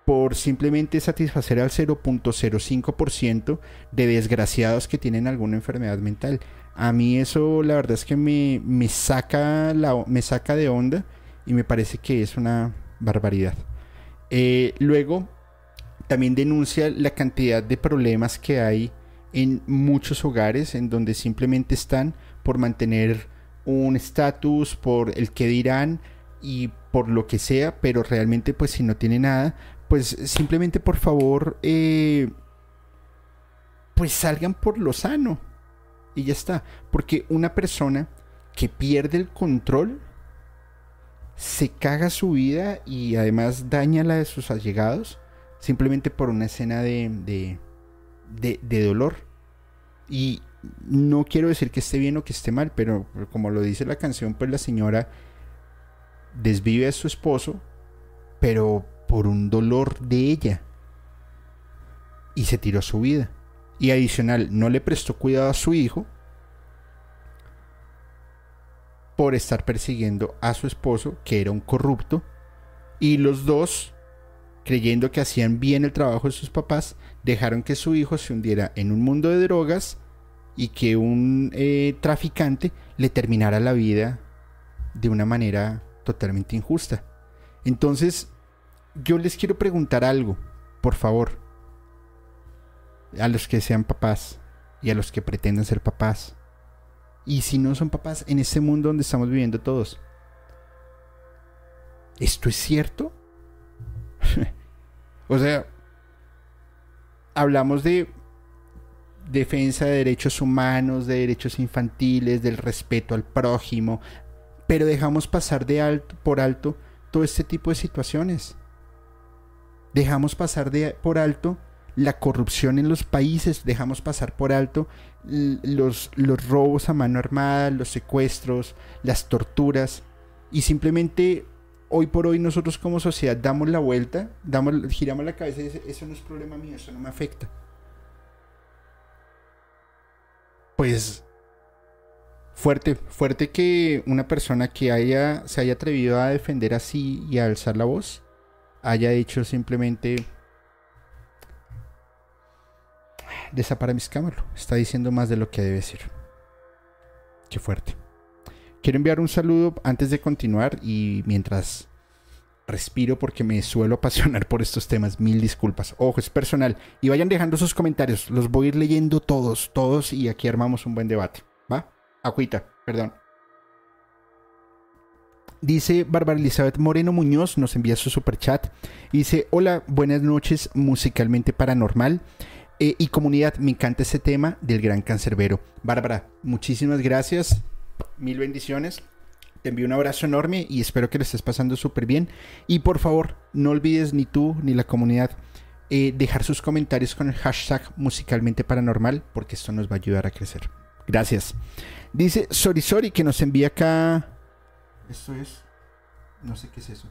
por simplemente satisfacer al 0.05% de desgraciados que tienen alguna enfermedad mental. A mí eso la verdad es que me, me, saca, la, me saca de onda y me parece que es una barbaridad. Eh, luego, también denuncia la cantidad de problemas que hay en muchos hogares en donde simplemente están por mantener un estatus, por el que dirán y por lo que sea, pero realmente pues si no tiene nada, pues simplemente por favor, eh, pues salgan por lo sano y ya está, porque una persona que pierde el control se caga su vida y además daña la de sus allegados simplemente por una escena de, de, de, de dolor. Y no quiero decir que esté bien o que esté mal, pero como lo dice la canción, pues la señora desvive a su esposo, pero por un dolor de ella. Y se tiró su vida. Y adicional, no le prestó cuidado a su hijo por estar persiguiendo a su esposo, que era un corrupto. Y los dos, creyendo que hacían bien el trabajo de sus papás, dejaron que su hijo se hundiera en un mundo de drogas y que un eh, traficante le terminara la vida de una manera totalmente injusta. Entonces, yo les quiero preguntar algo, por favor, a los que sean papás y a los que pretendan ser papás. Y si no son papás en este mundo donde estamos viviendo todos. ¿Esto es cierto? [LAUGHS] o sea, hablamos de defensa de derechos humanos, de derechos infantiles, del respeto al prójimo, pero dejamos pasar de alto, por alto todo este tipo de situaciones. Dejamos pasar de, por alto la corrupción en los países, dejamos pasar por alto los, los robos a mano armada, los secuestros, las torturas, y simplemente hoy por hoy nosotros como sociedad damos la vuelta, damos, giramos la cabeza y dice, eso no es problema mío, eso no me afecta. Pues fuerte, fuerte que una persona que haya, se haya atrevido a defender así y a alzar la voz, haya dicho simplemente cámaras. Está diciendo más de lo que debe decir. Qué fuerte. Quiero enviar un saludo antes de continuar y mientras respiro porque me suelo [LAUGHS] apasionar por estos temas. Mil disculpas. Ojo, es personal. Y vayan dejando sus comentarios. Los voy a ir leyendo todos, todos y aquí armamos un buen debate. ¿Va? Agüita, perdón. Dice Bárbara Elizabeth Moreno Muñoz, nos envía su super chat. Dice, hola, buenas noches, musicalmente paranormal. Eh, y comunidad, me encanta ese tema del gran cancerbero. Bárbara, muchísimas gracias. Mil bendiciones. Te envío un abrazo enorme y espero que lo estés pasando súper bien. Y por favor, no olvides ni tú ni la comunidad eh, dejar sus comentarios con el hashtag musicalmente paranormal porque esto nos va a ayudar a crecer. Gracias. Dice Sorisori que nos envía acá. Esto es. No sé qué es eso.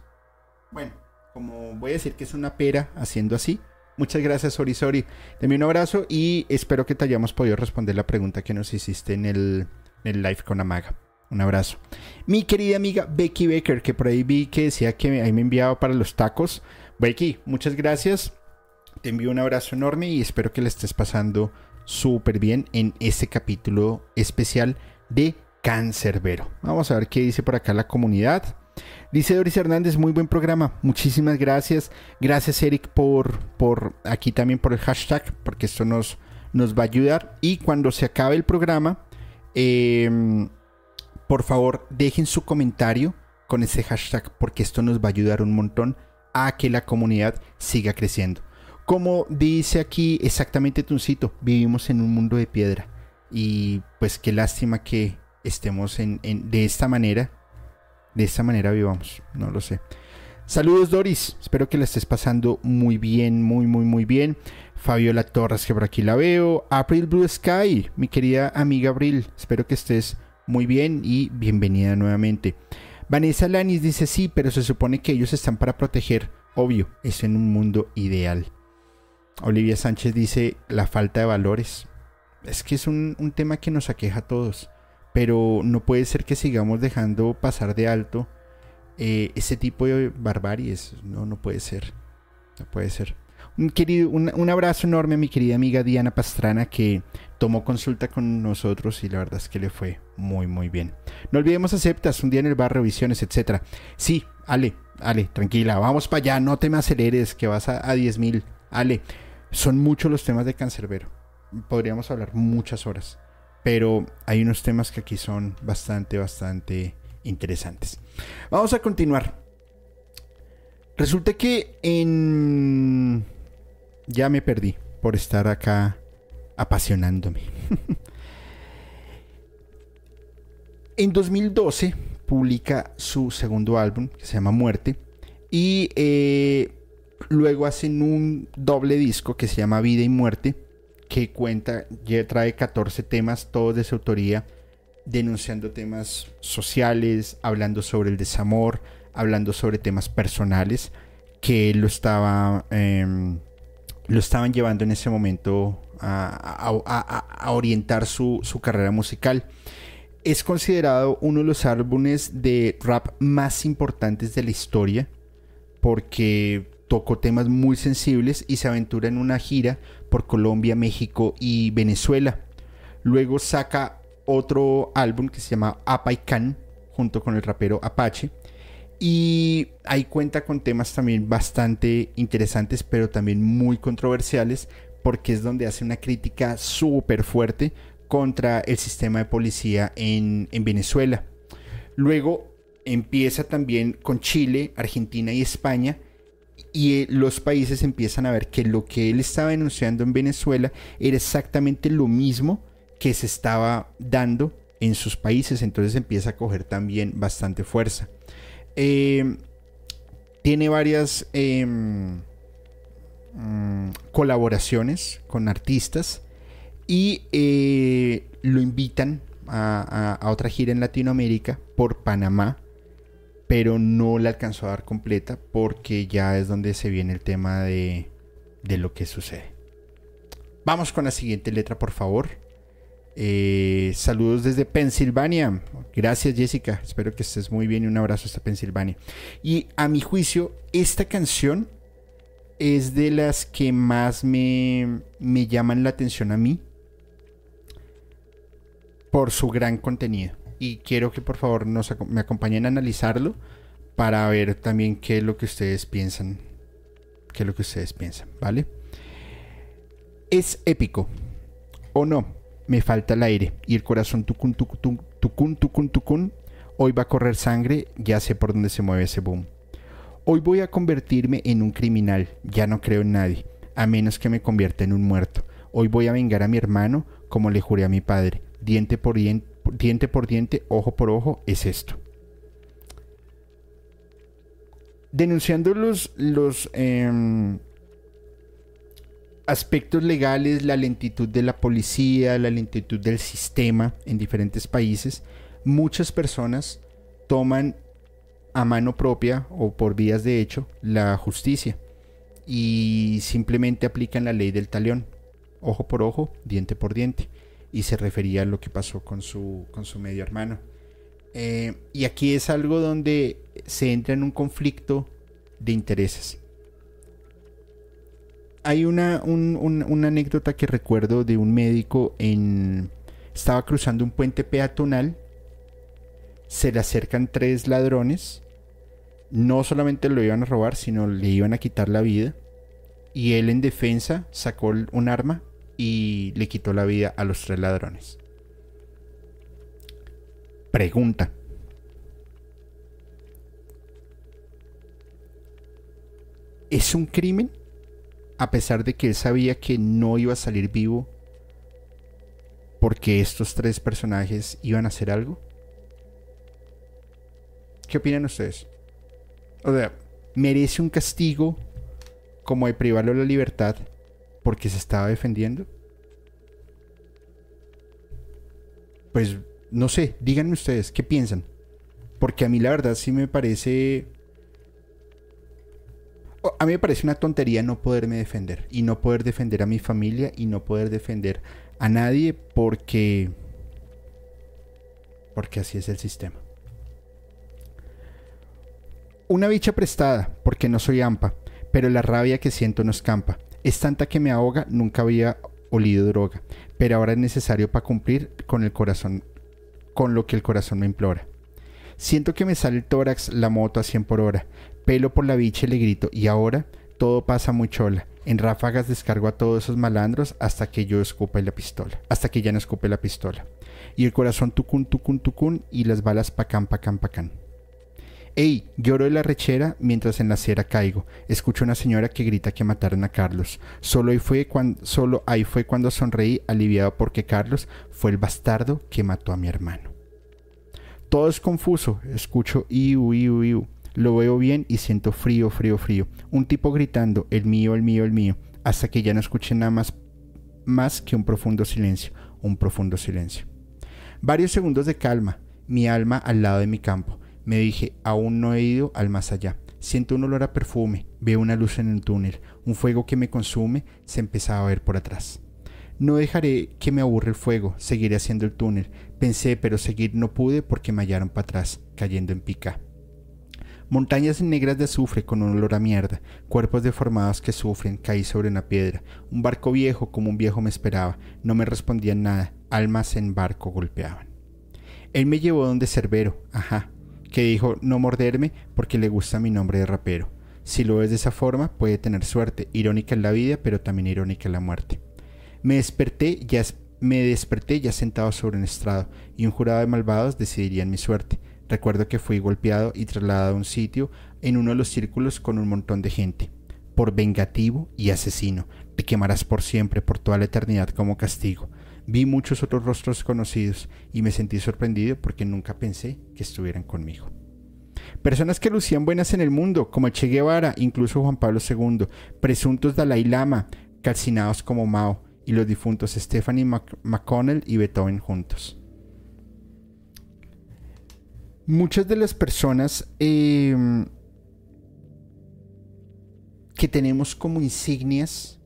Bueno, como voy a decir que es una pera haciendo así. Muchas gracias, Sorisori. Deme un abrazo y espero que te hayamos podido responder la pregunta que nos hiciste en el, el live con Amaga. Un abrazo. Mi querida amiga Becky Baker, que por ahí vi que decía que ahí me enviaba para los tacos. Becky, muchas gracias. Te envío un abrazo enorme y espero que le estés pasando súper bien en este capítulo especial de Cancerbero. Vamos a ver qué dice por acá la comunidad. Dice Doris Hernández, muy buen programa. Muchísimas gracias. Gracias Eric por, por aquí también por el hashtag, porque esto nos, nos va a ayudar. Y cuando se acabe el programa, eh, por favor dejen su comentario con ese hashtag porque esto nos va a ayudar un montón a que la comunidad siga creciendo. Como dice aquí exactamente Tuncito, vivimos en un mundo de piedra y pues qué lástima que estemos en, de esta manera, de esta manera vivamos, no lo sé. Saludos Doris, espero que la estés pasando muy bien, muy, muy, muy bien. Fabiola Torres, que por aquí la veo. April Blue Sky, mi querida amiga Abril, espero que estés muy bien y bienvenida nuevamente. Vanessa Lanis dice sí, pero se supone que ellos están para proteger. Obvio, es en un mundo ideal. Olivia Sánchez dice la falta de valores. Es que es un, tema que nos aqueja a todos. Pero no puede ser que sigamos dejando pasar de alto eh, ese tipo de barbaries. No, no puede ser. No puede ser. Un, querido, un, abrazo enorme a mi querida amiga Diana Pastrana que tomó consulta con nosotros y la verdad es que le fue muy muy bien. No olvidemos aceptas un día en el barrio, visiones, etcétera. Sí, Ale, Ale, tranquila, vamos para allá, no te me aceleres que vas a, a 10.000. Ale, son muchos los temas de Cancerbero. Podríamos hablar muchas horas, pero hay unos temas que aquí son bastante, bastante interesantes. Vamos a continuar. Resulta que en ya me perdí por estar acá apasionándome. [LAUGHS] en 2012 publica su segundo álbum, que se llama Muerte, y eh, luego hacen un doble disco que se llama Vida y Muerte, que cuenta, ya trae 14 temas, todos de su autoría, denunciando temas sociales, hablando sobre el desamor, hablando sobre temas personales, que lo estaba... Em, lo estaban llevando en ese momento a, orientar su, carrera musical. Es considerado uno de los álbumes de rap más importantes de la historia porque tocó temas muy sensibles y se aventura en una gira por Colombia, México y Venezuela. Luego saca otro álbum que se llama Can junto con el rapero Apache y ahí cuenta con temas también bastante interesantes, pero también muy controversiales, porque es donde hace una crítica súper fuerte contra el sistema de policía en, Venezuela. Luego empieza también con Chile, Argentina y España, y eh, los países empiezan a ver que lo que él estaba denunciando en Venezuela era exactamente lo mismo que se estaba dando en sus países, entonces empieza a coger también bastante fuerza. Eh, tiene varias em, mm, colaboraciones con artistas y eh, lo invitan a, otra gira en Latinoamérica por Panamá, pero no la alcanzó a dar completa porque ya es donde se viene el tema de, de lo que sucede. Vamos con la siguiente letra, por favor. Eh, saludos desde Pensilvania. Gracias Jessica. Espero que estés muy bien y un abrazo hasta Pensilvania. Y a mi juicio, esta canción es de las que más me, me llaman la atención a mí por su gran contenido. Y quiero que por favor nos, me acompañen a analizarlo para ver también qué es lo que ustedes piensan. Qué es lo que ustedes piensan, ¿vale? Es épico. ¿O no? Me falta el aire y el corazón tucun, tucun, tucun, tucun, tucun. Hoy va a correr sangre, ya sé por dónde se mueve ese boom. Hoy voy a convertirme en un criminal, ya no creo en nadie, a menos que me convierta en un muerto. Hoy voy a vengar a mi hermano como le juré a mi padre. Diente por diente, diente por diente, ojo por ojo, es esto. Denunciando los, los, em, aspectos legales, la lentitud de la policía, la lentitud del sistema en diferentes países, muchas personas toman a mano propia o por vías de hecho la justicia y simplemente aplican la ley del talión, ojo por ojo, diente por diente, y se refería a lo que pasó con su, con su medio hermano. Eh, y aquí es algo donde se entra en un conflicto de intereses hay una, anécdota que recuerdo de un médico en... Estaba cruzando un puente peatonal, se le acercan tres ladrones, no solamente lo iban a robar, sino le iban a quitar la vida, y él en defensa sacó un arma y le quitó la vida a los tres ladrones. Pregunta. ¿Es un crimen? A pesar de que él sabía que no iba a salir vivo porque estos tres personajes iban a hacer algo? ¿Qué opinan ustedes? O sea, ¿merece un castigo como de privarlo de la libertad porque se estaba defendiendo? Pues no sé, díganme ustedes, ¿qué piensan? Porque a mí la verdad sí me parece a mí me parece una tontería no poderme defender y no poder defender a mi familia y no poder defender a nadie porque porque así es el sistema. Una bicha prestada, porque no soy ampa, pero la rabia que siento no escampa. Es tanta que me ahoga, nunca había olido droga, pero ahora es necesario para cumplir con el corazón, con lo que el corazón me implora. Siento que me sale el tórax la moto a 100 por hora, pelo por la bicha y le grito, y ahora todo pasa muy chola. En ráfagas descargo a todos esos malandros hasta que yo escupe la pistola, hasta que ya no escupe la pistola. Y el corazón tucun, tucun, tucun, y las balas pacán, pacán, pacán. Ey, lloro de la rechera mientras en la acera caigo. Escucho a una señora que grita que mataron a Carlos. Solo ahí fue cuando, solo ahí fue cuando sonreí, aliviado porque Carlos fue el bastardo que mató a mi hermano. Todo es confuso. Escucho iu, iu, iu. Lo veo bien y siento frío, frío, frío. Un tipo gritando, el mío, el mío, el mío, hasta que ya no escuché nada más, más que un profundo silencio, un profundo silencio. Varios segundos de calma, mi alma al lado de mi campo. Me dije, aún no he ido al más allá. Siento un olor a perfume, veo una luz en el túnel, un fuego que me consume, se empezaba a ver por atrás. No dejaré que me aburre el fuego, seguiré haciendo el túnel. Pensé, pero seguir no pude porque me hallaron para atrás, cayendo en pica. Montañas negras de azufre con un olor a mierda, cuerpos deformados que sufren, caí sobre una piedra. Un barco viejo como un viejo me esperaba, no me respondían nada, almas en barco golpeaban. Él me llevó donde Cerbero, ajá, que dijo no morderme porque le gusta mi nombre de rapero. Si lo ves de esa forma, puede tener suerte, irónica en la vida, pero también irónica en la muerte. Me desperté ya me desperté ya sentado sobre un estrado, y un jurado de malvados decidirían mi suerte. Recuerdo que fui golpeado y trasladado a un sitio en uno de los círculos con un montón de gente. Por vengativo y asesino, te quemarás por siempre, por toda la eternidad como castigo. Vi muchos otros rostros conocidos y me sentí sorprendido porque nunca pensé que estuvieran conmigo. Personas que lucían buenas en el mundo, como Che Guevara, incluso Juan Pablo II, presuntos Dalai Lama, calcinados como Mao, y los difuntos Stephanie McConnell y Beethoven juntos muchas de las personas em, que tenemos como insignias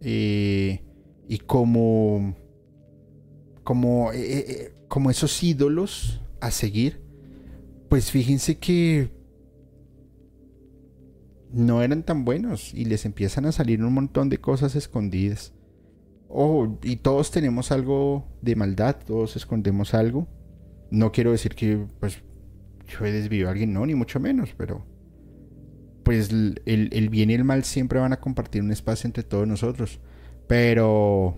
eh, y como como, eh, eh, como esos ídolos a seguir, pues fíjense que no eran tan buenos y les empiezan a salir un montón de cosas escondidas. Oh, y todos tenemos algo de maldad, todos escondemos algo. No quiero decir que pues yo he desviado a alguien, no, ni mucho menos, pero pues el, bien y el mal siempre van a compartir un espacio entre todos nosotros. Pero,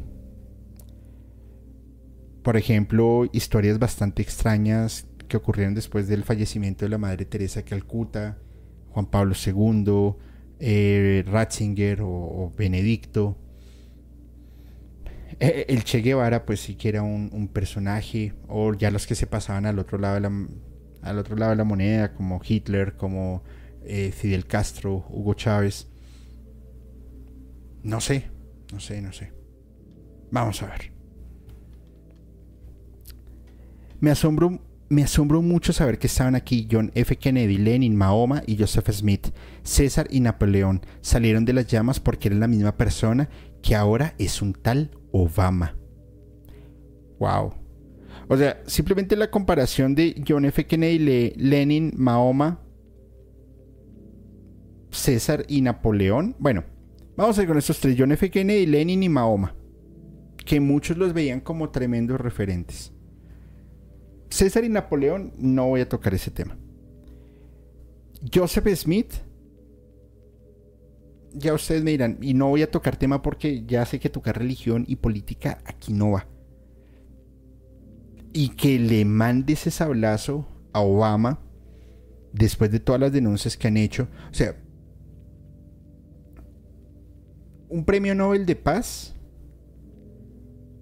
por ejemplo, historias bastante extrañas que ocurrieron después del fallecimiento de la Madre Teresa de Calcuta, Juan Pablo II, eh, Ratzinger o Benedicto, el Che Guevara, pues sí que era un, personaje, o ya los que se pasaban al otro lado de la, al otro lado de la moneda, como Hitler, como eh, Fidel Castro, Hugo Chávez. No sé, No sé, no sé. Vamos a ver. Me asombro, me asombro mucho saber que estaban aquí John F. Kennedy, Lenin, Mahoma y Joseph Smith. César y Napoleón salieron de las llamas porque eran la misma persona que ahora es un tal Obama. Wow. O sea, simplemente la comparación de John F. Kennedy, Lenin, Mahoma, César y Napoleón. Bueno, vamos a ir con estos tres: John F. Kennedy, Lenin y Mahoma. Que muchos los veían como tremendos referentes. César y Napoleón, no voy a tocar ese tema. Joseph Smith, ya ustedes me dirán, y no voy a tocar tema porque ya sé que tocar religión y política aquí no va. Y que le mande ese sablazo a Obama después de todas las denuncias que han hecho. O sea, un premio Nobel de paz,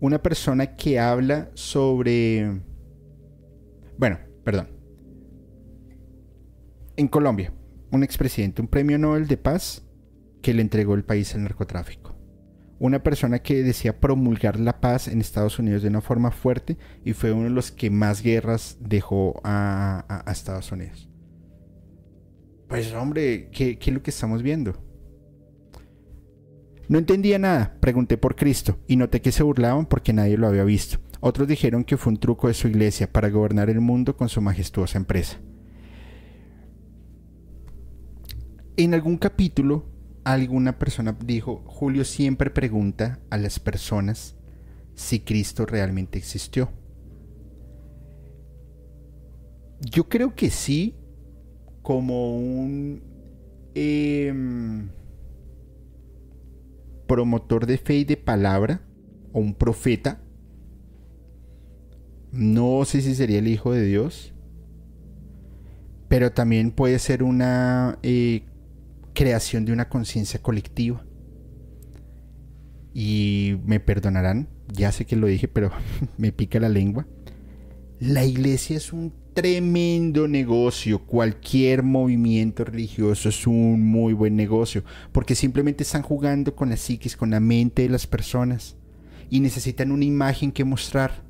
una persona que habla sobre bueno, perdón. En Colombia, un expresidente, un premio Nobel de paz que le entregó el país al narcotráfico. Una persona que decía promulgar la paz en Estados Unidos de una forma fuerte y fue uno de los que más guerras dejó a, Estados Unidos. Pues hombre, ¿qué, ¿qué es lo que estamos viendo? No entendía nada, pregunté por Cristo y noté que se burlaban porque nadie lo había visto. Otros dijeron que fue un truco de su iglesia para gobernar el mundo con su majestuosa empresa. En algún capítulo, alguna persona dijo, Julio siempre pregunta a las personas si Cristo realmente existió. Yo creo que sí, como un em, promotor de fe y de palabra, o un profeta, no sé si sería el Hijo de Dios. Pero también puede ser una eh, creación de una conciencia colectiva. Y me perdonarán, ya sé que lo dije, pero [LAUGHS] me pica la lengua. La iglesia es un tremendo negocio. Cualquier movimiento religioso es un muy buen negocio. Porque simplemente están jugando con la psiquis, con la mente de las personas. Y necesitan una imagen que mostrar.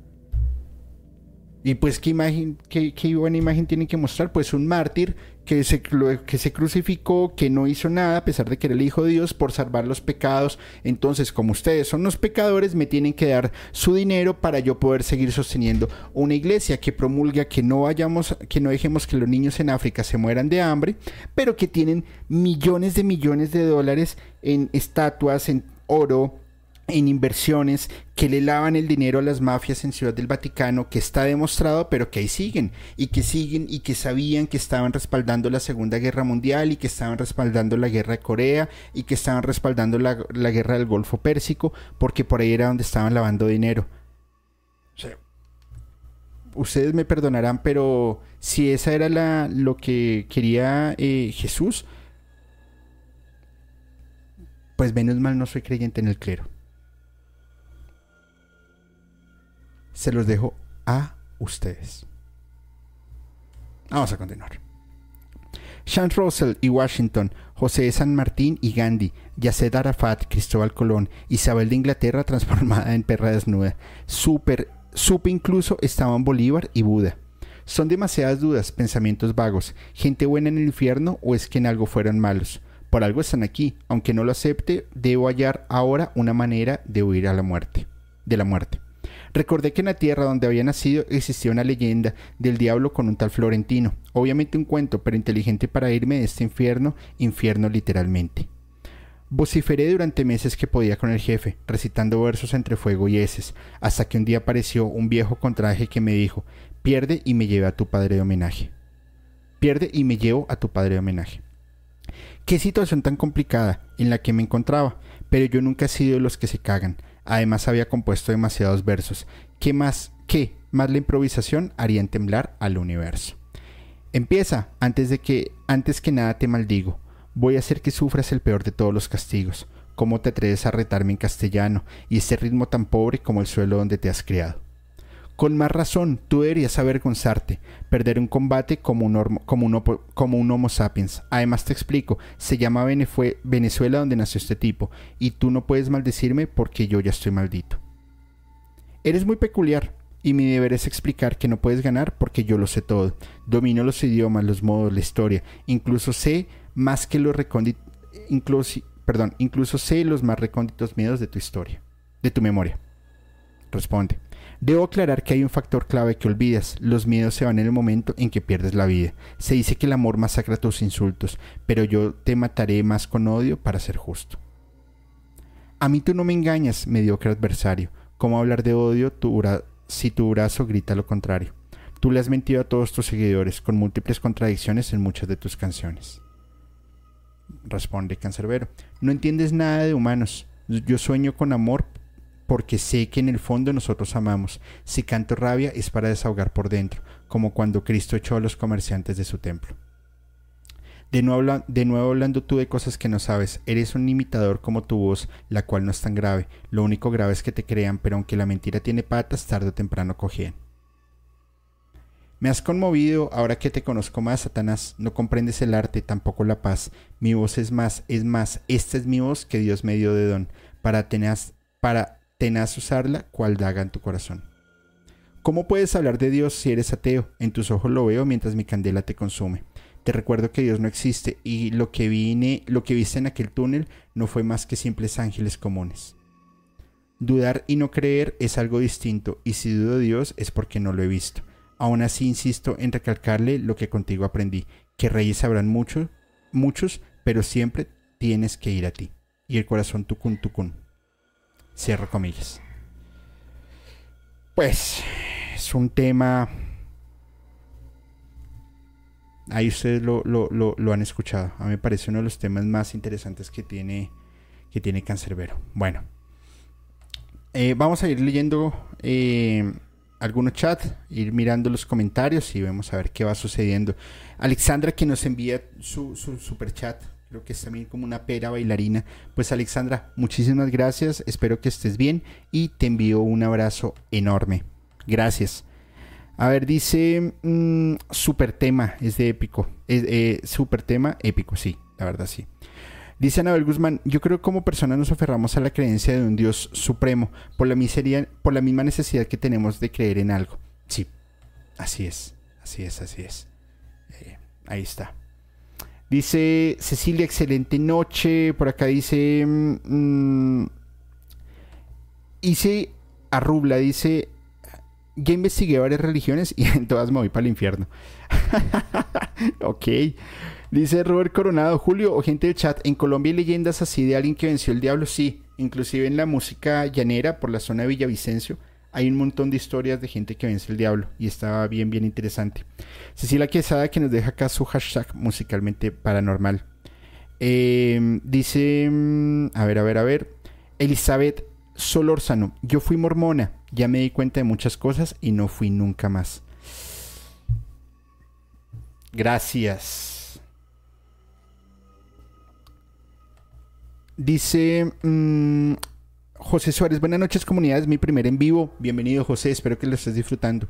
Y pues, ¿qué, imagen, qué, buena imagen tienen que mostrar? Pues un mártir que se, que se crucificó, que no hizo nada a pesar de que era el Hijo de Dios por salvar los pecados. Entonces, como ustedes son los pecadores, me tienen que dar su dinero para yo poder seguir sosteniendo una iglesia que promulga que no vayamos, que no dejemos que los niños en África se mueran de hambre, pero que tienen millones de millones de dólares en estatuas, en oro, en inversiones que le lavan el dinero a las mafias en Ciudad del Vaticano, que está demostrado, pero que ahí siguen, y que siguen y que sabían que estaban respaldando la Segunda Guerra Mundial y que estaban respaldando la Guerra de Corea y que estaban respaldando la, Guerra del Golfo Pérsico, porque por ahí era donde estaban lavando dinero. ustedes me perdonarán, pero si esa era la, lo que quería eh, Jesús, pues menos mal no soy creyente en el clero. Se los dejo a ustedes. Vamos a continuar. Sean Russell y Washington, José San Martín y Gandhi, Yasser Arafat, Cristóbal Colón, Isabel de Inglaterra [LAUGHS] transformada en perra desnuda, Super, supe incluso estaban Bolívar y Buda. Son demasiadas dudas, pensamientos vagos, gente buena en el infierno o es que en algo fueron malos. Por algo están aquí, aunque no lo acepte, debo hallar ahora una manera de huir a la muerte, de la muerte. Recordé que en la tierra donde había nacido existía una leyenda del diablo con un tal Florentino. Obviamente un cuento, pero inteligente para irme de este infierno, infierno literalmente. Vociferé durante meses que podía con el jefe, recitando versos entre fuego y heces, hasta que un día apareció un viejo contraje que me dijo, pierde y me lleve a tu padre de homenaje. Pierde y me llevo a tu padre de homenaje. Qué situación tan complicada en la que me encontraba, pero yo nunca he sido de los que se cagan. Además había compuesto demasiados versos. ¿Qué más? ¿Qué? Más la improvisación harían temblar al universo. Empieza, antes de que, antes que nada te maldigo. Voy a hacer que sufras el peor de todos los castigos. ¿Cómo te atreves a retarme en castellano y ese ritmo tan pobre como el suelo donde te has criado? Con más razón, tú deberías avergonzarte, perder un combate como un, como un, como un Homo sapiens. Además te explico, se llama Venezuela donde nació este tipo, y tú no puedes maldecirme porque yo ya estoy maldito. Eres muy peculiar, y mi deber es explicar que no puedes ganar porque yo lo sé todo. Domino los idiomas, los modos, la historia, incluso sé más que los recónditos, perdón, incluso sé los más recónditos miedos de tu historia, de tu memoria. Responde. Debo aclarar que hay un factor clave que olvidas. Los miedos se van en el momento en que pierdes la vida. Se dice que el amor masacra tus insultos, pero yo te mataré más con odio para ser justo. A mí tú no me engañas, mediocre adversario. ¿Cómo hablar de odio si tu brazo grita lo contrario? Tú le has mentido a todos tus seguidores, con múltiples contradicciones en muchas de tus canciones. Responde Cancerbero. No entiendes nada de humanos. Yo sueño con amor, porque sé que en el fondo nosotros amamos. Si canto rabia es para desahogar por dentro, como cuando Cristo echó a los comerciantes de su templo. De nuevo, hablando tú de cosas que no sabes, eres un imitador como tu voz, la cual no es tan grave. Lo único grave es que te crean, pero aunque la mentira tiene patas, tarde o temprano cogían. Me has conmovido ahora que te conozco más, Satanás. No comprendes el arte, tampoco la paz. Mi voz es más, es más, esta es mi voz que Dios me dio de don, para, tenaz, para tenaz usarla cual daga en tu corazón. ¿Cómo puedes hablar de Dios si eres ateo? En tus ojos lo veo mientras mi candela te consume. Te recuerdo que Dios no existe y lo que vine, lo que viste en aquel túnel no fue más que simples ángeles comunes. Dudar y no creer es algo distinto y si dudo de Dios es porque no lo he visto. Aún así insisto en recalcarle lo que contigo aprendí, que reyes habrán muchos, muchos, pero siempre tienes que ir a ti. Y el corazón tucun tucun. Cierro comillas. Pues es un tema... Ahí ustedes lo, han escuchado. A mí me parece uno de los temas más interesantes que tiene, que tiene Cancerbero. Bueno, eh, vamos a ir leyendo eh, algunos chats, ir mirando los comentarios y vamos a ver qué va sucediendo. Alexandra que nos envía su, su super chat que es también como una pera bailarina. Pues Alexandra, muchísimas gracias, espero que estés bien y te envío un abrazo enorme. Gracias. A ver, dice mm, super tema, es de épico. Eh, super tema épico, sí, la verdad sí. Dice Anabel Guzmán, yo creo que como personas nos aferramos a la creencia de un Dios supremo por la, miseria, por la misma necesidad que tenemos de creer en algo. Sí, así es, así es, así es. Eh, ahí está. Dice Cecilia, excelente noche. Por acá dice. Mm, hice a Rubla, dice. Ya investigué varias religiones y [LAUGHS] en todas me voy para el infierno. [LAUGHS] ok. Dice Robert Coronado, Julio o gente del chat, ¿en Colombia hay leyendas así de alguien que venció el diablo? Sí, inclusive en la música llanera por la zona de Villavicencio hay un montón de historias de gente que vence el diablo y está bien, bien interesante. Cecilia Quesada que nos deja acá su hashtag musicalmente paranormal. Em, dice, mm, a ver, a ver, a ver, Elizabeth Solórzano, yo fui mormona, ya me di cuenta de muchas cosas y no fui nunca más. Gracias. Dice, mm, José Suárez, buenas noches comunidad, es mi primer en vivo. Bienvenido José, espero que lo estés disfrutando.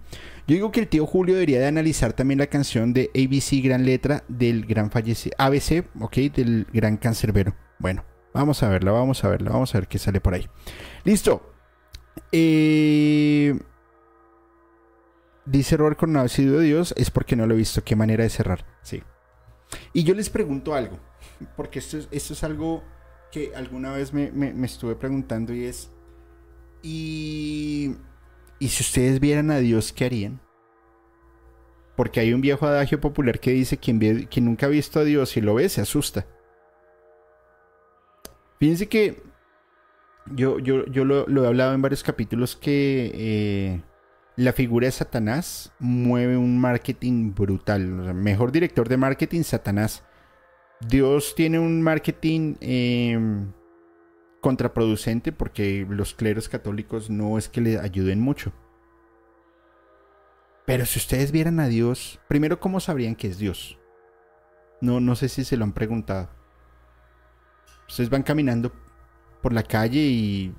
Yo digo que el tío Julio debería de analizar también la canción de ABC Gran Letra del gran fallecido, ABC, ok, del gran cancerbero. Bueno, vamos a verla, vamos a verla, vamos a ver qué sale por ahí. Listo. Eh, dice Robert Coronado, si de Dios es porque no lo he visto. Qué manera de cerrar. Sí. Y yo les pregunto algo, porque esto esto es algo alguna vez me, estuve preguntando y es, ¿y, ¿y si ustedes vieran a Dios, qué harían? Porque hay un viejo adagio popular que dice, quien, quien nunca ha visto a Dios y lo ve, se asusta. Fíjense que yo, yo, yo lo, he hablado en varios capítulos que eh, la figura de Satanás mueve un marketing brutal. mejor director de marketing, Satanás. Dios tiene un marketing em, contraproducente porque los cleros católicos no es que le ayuden mucho. Pero si ustedes vieran a Dios, primero, ¿cómo sabrían que es Dios? No, no sé si se lo han preguntado. Ustedes van caminando por la calle y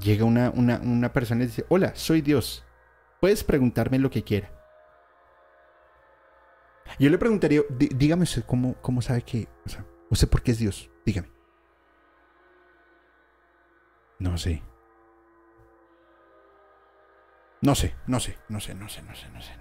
llega una, una persona y dice, hola, soy Dios. Puedes preguntarme lo que quiera. Yo le preguntaría, dígame usted cómo, sabe que, o sea, usted por qué es Dios, dígame. No sé. No sé, no sé, no sé, no sé, no sé, no sé.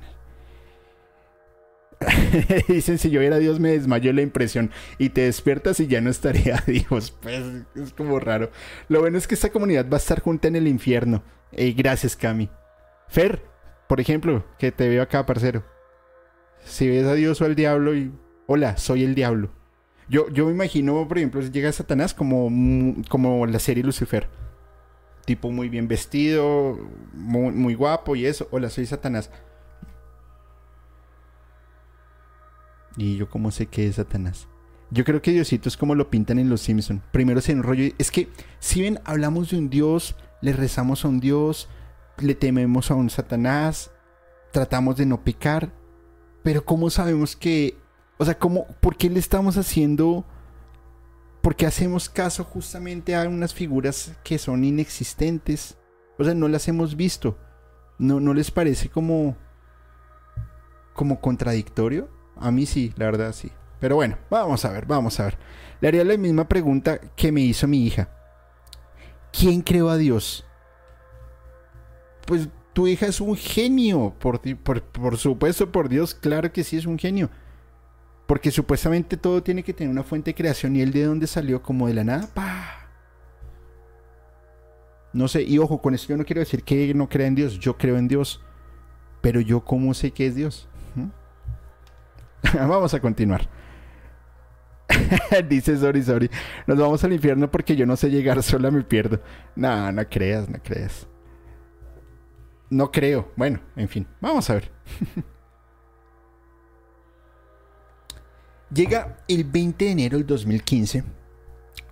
Dicen, [LAUGHS] si yo era Dios me desmayó la impresión y te despiertas y ya no estaría Dios. Pues es como raro. Lo bueno es que esta comunidad va a estar junta en el infierno. Y gracias, Cami. Fer, por ejemplo, que te veo acá, parcero. Si ves a Dios o al diablo y... Hola, soy el diablo. Yo, yo me imagino, por ejemplo, si llega Satanás como, como la serie Lucifer. Tipo muy bien vestido, muy, guapo y eso. Hola, soy Satanás. Y yo cómo sé que es Satanás. Yo creo que Diosito es como lo pintan en Los Simpson. Primero se enrollo. Es que, si ven, hablamos de un Dios, le rezamos a un Dios, le tememos a un Satanás, tratamos de no pecar. Pero ¿cómo sabemos que... O sea, ¿cómo, ¿por qué le estamos haciendo... ¿Por qué hacemos caso justamente a unas figuras que son inexistentes? O sea, no las hemos visto. ¿No, no les parece como... como contradictorio? A mí sí, la verdad sí. Pero bueno, vamos a ver, vamos a ver. Le haría la misma pregunta que me hizo mi hija. ¿Quién creó a Dios? Pues tu hija es un genio, por, supuesto, por Dios, claro que sí es un genio. Porque supuestamente todo tiene que tener una fuente de creación y él de dónde salió como de la nada. No sé, y ojo, con esto yo no quiero decir que no crea en Dios, yo creo en Dios. Pero yo cómo sé que es Dios. [LAUGHS] vamos a continuar. [LAUGHS] Dice sorry, sorry. Nos vamos al infierno porque yo no sé llegar sola, me pierdo. No, no creas, no creas. No creo. Bueno, en fin, vamos a ver. [LAUGHS] Llega el 20 de enero del 2015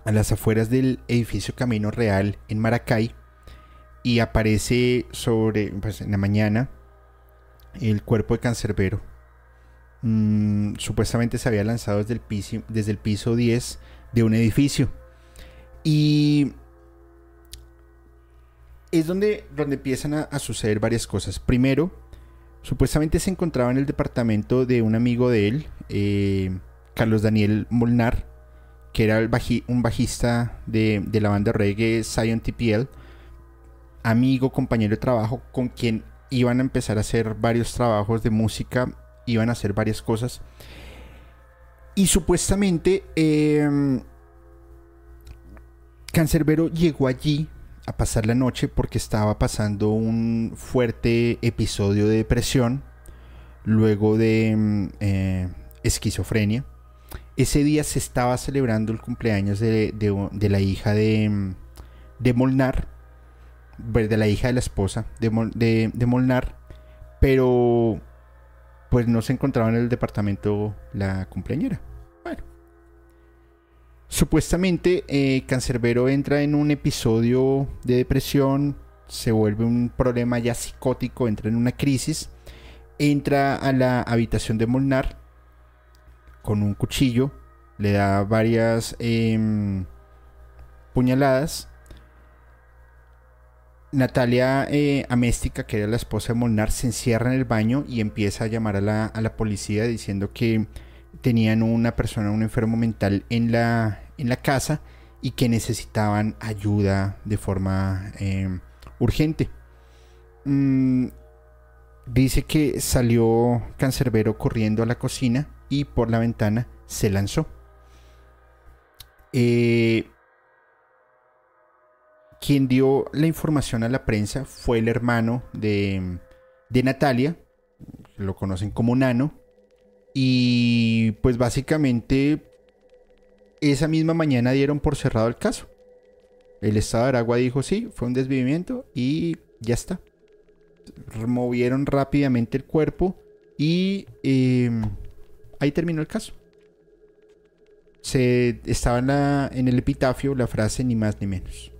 a las afueras del edificio Camino Real en Maracay y aparece sobre, pues, en la mañana el cuerpo de Cancerbero. Mm, supuestamente se había lanzado desde el, piso, desde el piso 10 de un edificio. Y es donde, donde empiezan a, suceder varias cosas. Primero, supuestamente se encontraba en el departamento de un amigo de él, eh, Carlos Daniel Molnar, que era un bajista de, de, la banda reggae Zion TPL, amigo, compañero de trabajo, con quien iban a empezar a hacer varios trabajos de música, iban a hacer varias cosas. Y supuestamente eh, Cancerbero llegó allí a pasar la noche porque estaba pasando un fuerte episodio de depresión, luego de mm, eh, esquizofrenia. Ese día se estaba celebrando el cumpleaños de, la hija de, mm, de, Molnar, de la hija de la esposa de, de Molnar, pero pues no se encontraba en el departamento la cumpleañera. Supuestamente, eh, Cancerbero entra en un episodio de depresión, se vuelve un problema ya psicótico, entra en una crisis, entra a la habitación de Molnar con un cuchillo, le da varias em, puñaladas. Natalia eh, Améstica, que era la esposa de Molnar, se encierra en el baño y empieza a llamar a la, a la policía diciendo que tenían una persona, un enfermo mental en la, en la casa y que necesitaban ayuda de forma em, urgente. Mm, dice que salió Cancerbero corriendo a la cocina y por la ventana se lanzó. Eh, quien dio la información a la prensa fue el hermano de, de Natalia, lo conocen como Nano, y pues básicamente esa misma mañana dieron por cerrado el caso. El estado de Aragua dijo sí, fue un desvivimiento y ya está. Removieron rápidamente el cuerpo y em, ahí terminó el caso. Se estaba en, el epitafio la frase ni más ni menos.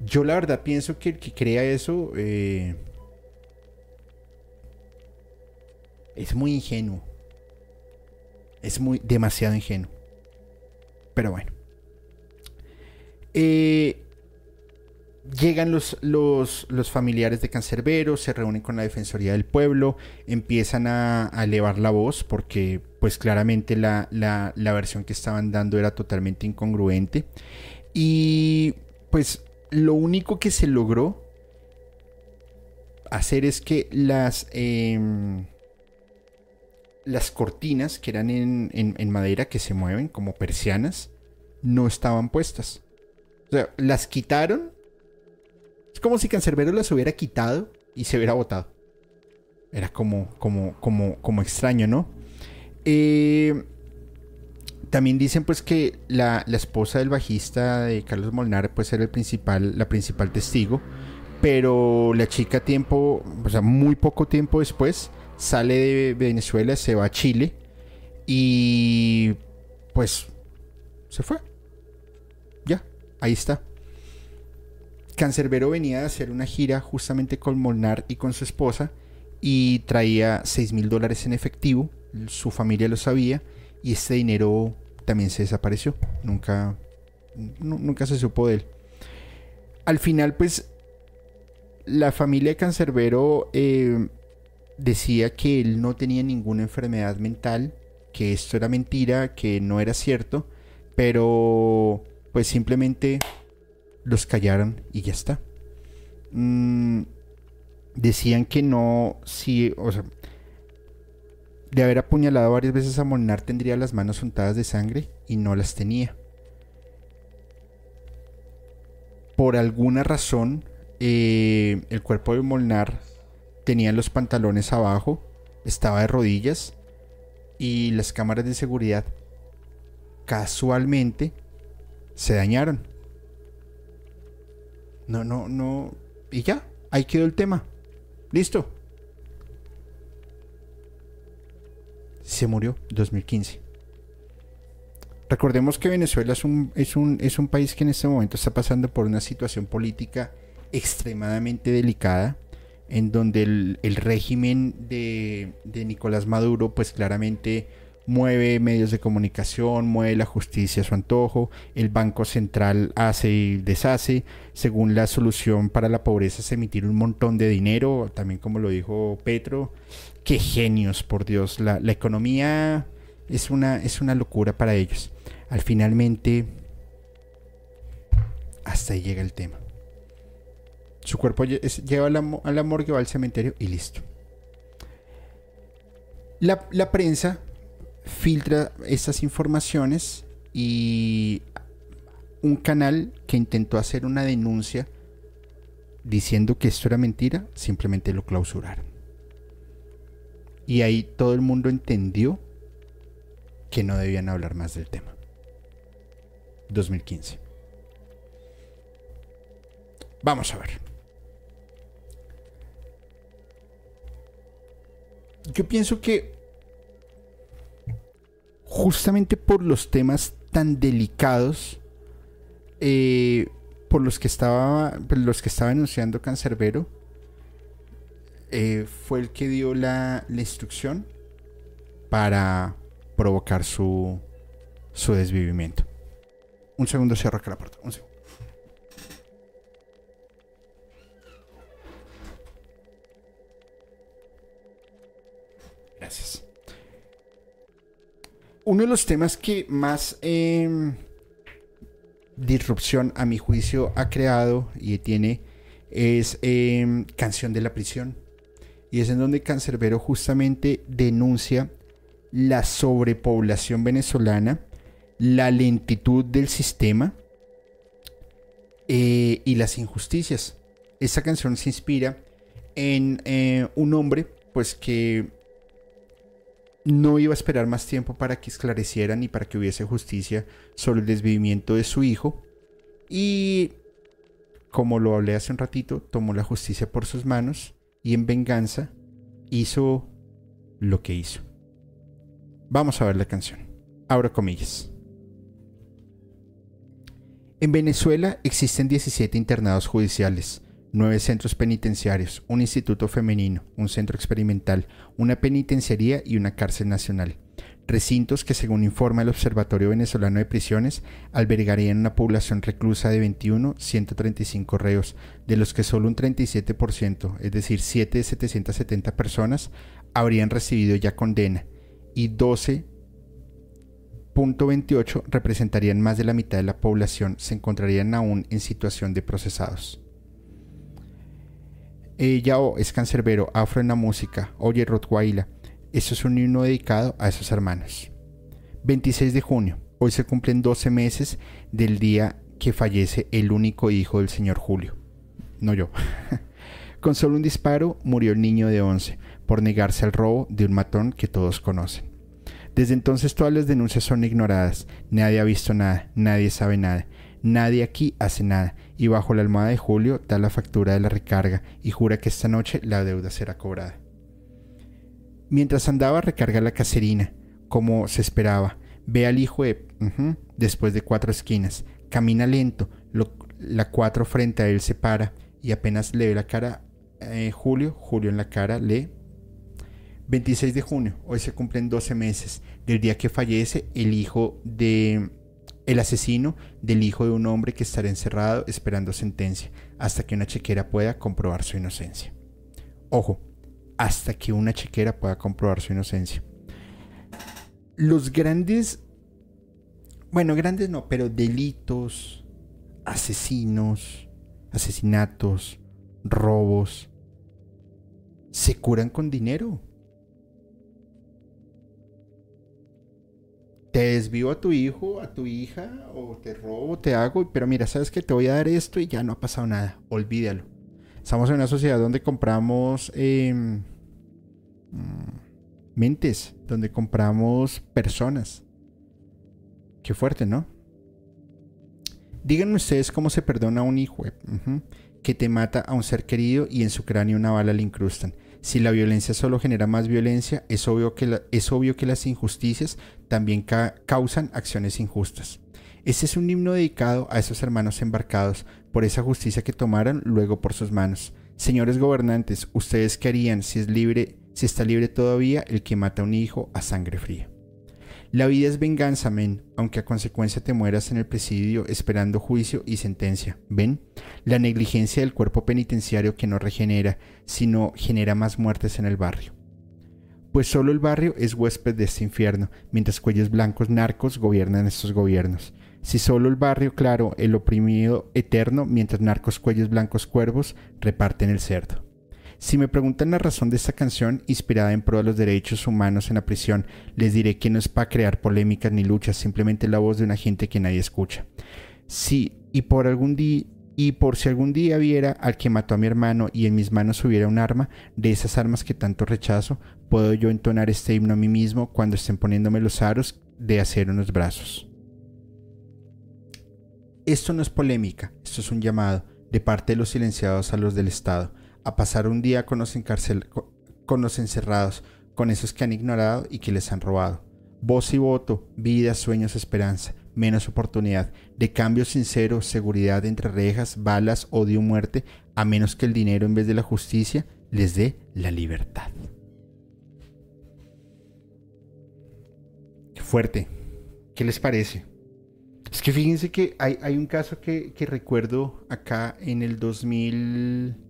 Yo la verdad pienso que el que crea eso eh, es muy ingenuo. Es muy demasiado ingenuo. Pero bueno. Eh, llegan los, los, los, familiares de Cancerbero, se reúnen con la Defensoría del Pueblo, empiezan a, elevar la voz porque pues claramente la, la, la, versión que estaban dando era totalmente incongruente. Y pues lo único que se logró hacer es que las, em, las cortinas que eran en, en madera que se mueven como persianas no estaban puestas. O sea, las quitaron es como si Cancerbero las hubiera quitado y se hubiera botado. Era como, como, como, como extraño, ¿no? Eh, también dicen pues que la, esposa del bajista de Carlos Molnar pues era el principal, la principal testigo. Pero la chica tiempo, o sea, muy poco tiempo después, sale de Venezuela, se va a Chile y pues se fue. Ya, ahí está. Cancerbero venía a hacer una gira justamente con Molnar y con su esposa y traía 6 mil dólares en efectivo. Su familia lo sabía y este dinero también se desapareció. Nunca, nunca se supo de él. Al final, pues, la familia de Cancerbero eh, decía que él no tenía ninguna enfermedad mental, que esto era mentira, que no era cierto, pero pues simplemente los callaron y ya está. Mm, decían que no, si, o sea, de haber apuñalado varias veces a Molnar tendría las manos untadas de sangre y no las tenía. Por alguna razón, eh, el cuerpo de Molnar tenía los pantalones abajo, estaba de rodillas y las cámaras de seguridad casualmente se dañaron. No, no, no. Y ya, ahí quedó el tema. Listo. Se murió 2015. Recordemos que Venezuela es un, es, un, es un país que en este momento está pasando por una situación política extremadamente delicada, en donde el, régimen de, de Nicolás Maduro pues claramente mueve medios de comunicación, mueve la justicia a su antojo, el Banco Central hace y deshace, según la solución para la pobreza es emitir un montón de dinero, también como lo dijo Petro, qué genios, por Dios, la, economía es una, es una locura para ellos. Al finalmente, hasta ahí llega el tema. Su cuerpo la, a la morgue, va al cementerio y listo. La, la, prensa filtra estas informaciones y un canal que intentó hacer una denuncia diciendo que esto era mentira, simplemente lo clausuraron. Y ahí todo el mundo entendió que no debían hablar más del tema. 2015. Vamos a ver. Yo pienso que justamente por los temas tan delicados eh, por los que estaba los que estaba anunciando Cancerbero eh, fue el que dio la, instrucción para provocar su su desvivimiento. Un segundo cierro acá la puerta un segundo uno de los temas que más em, disrupción a mi juicio ha creado y tiene es em, Canción de la Prisión. Y es en donde Cancerbero justamente denuncia la sobrepoblación venezolana, la lentitud del sistema eh, y las injusticias. Esta canción se inspira en eh, un hombre pues que no iba a esperar más tiempo para que esclarecieran y para que hubiese justicia sobre el desvivimiento de su hijo. Y, como lo hablé hace un ratito, tomó la justicia por sus manos y en venganza hizo lo que hizo. Vamos a ver la canción. Abro comillas. En Venezuela existen 17 internados judiciales nueve centros penitenciarios, un instituto femenino, un centro experimental, una penitenciaría y una cárcel nacional. recintos que según informa el Observatorio Venezolano de Prisiones albergarían una población reclusa de 21, 135 reos, de los que solo un 37%, es decir, 7 de 770 personas, habrían recibido ya condena y 12.28 representarían más de la mitad de la población, se encontrarían aún en situación de procesados. Ella es cancerbero, afro en la música, oye Rottweiler. Eso es un himno dedicado a esos hermanos. 26 de junio. Hoy se cumplen 12 meses del día que fallece el único hijo del señor Julio. No yo. [LAUGHS] Con solo un disparo murió el niño de 11 por negarse al robo de un matón que todos conocen. Desde entonces todas las denuncias son ignoradas. Nadie ha visto nada, nadie sabe nada. Nadie aquí hace nada y bajo la almohada de Julio da la factura de la recarga y jura que esta noche la deuda será cobrada. Mientras andaba recarga la caserina, como se esperaba, ve al hijo de... después de cuatro esquinas, camina lento, la cuatro frente a él se para y apenas le ve la cara eh, Julio, Julio en la cara lee 26 de junio, hoy se cumplen 12 meses del día que fallece el hijo de el asesino del hijo de un hombre que estará encerrado esperando sentencia hasta que una chequera pueda comprobar su inocencia. Ojo, hasta que una chequera pueda comprobar su inocencia. Los grandes, bueno, grandes no, pero delitos, asesinos, asesinatos, robos, se curan con dinero. Te desvío a tu hijo, a tu hija, o te robo, te hago, pero mira, sabes que te voy a dar esto y ya no ha pasado nada, olvídalo. Estamos en una sociedad donde compramos em, mm, mentes, donde compramos personas. Qué fuerte, ¿no? Díganme ustedes cómo se perdona a un hijo que te mata a un ser querido y en su cráneo una bala le incrustan. Si la violencia solo genera más violencia, es obvio que, es obvio que las injusticias también causan acciones injustas. Este es un himno dedicado a esos hermanos embarcados por esa justicia que tomaron luego por sus manos. Señores gobernantes, ¿ustedes qué harían si es libre, si está libre todavía el que mata a un hijo a sangre fría? La vida es venganza, men, aunque a consecuencia te mueras en el presidio esperando juicio y sentencia. ¿Ven? La negligencia del cuerpo penitenciario que no regenera, sino genera más muertes en el barrio. Pues solo el barrio es huésped de este infierno, mientras cuellos blancos narcos gobiernan estos gobiernos. Si solo el barrio, claro, el oprimido eterno, mientras narcos cuellos blancos cuervos reparten el cerdo. Si me preguntan la razón de esta canción, inspirada en pro de los derechos humanos en la prisión, les diré que no es para crear polémicas ni luchas, simplemente la voz de una gente que nadie escucha. Sí, y por algún día y por si algún día viera al que mató a mi hermano y en mis manos hubiera un arma, de esas armas que tanto rechazo, puedo yo entonar este himno a mí mismo cuando estén poniéndome los aros de acero en los brazos. Esto no es polémica, esto es un llamado de parte de los silenciados a los del Estado, a pasar un día con los, con los encerrados, con esos que han ignorado y que les han robado. Voz y voto, vida, sueños, esperanza, menos oportunidad, de cambio sincero, seguridad entre rejas, balas, odio, muerte, a menos que el dinero en vez de la justicia les dé la libertad. Fuerte. ¿Qué les parece? Es que fíjense que hay, hay un caso que, que recuerdo acá en el 2000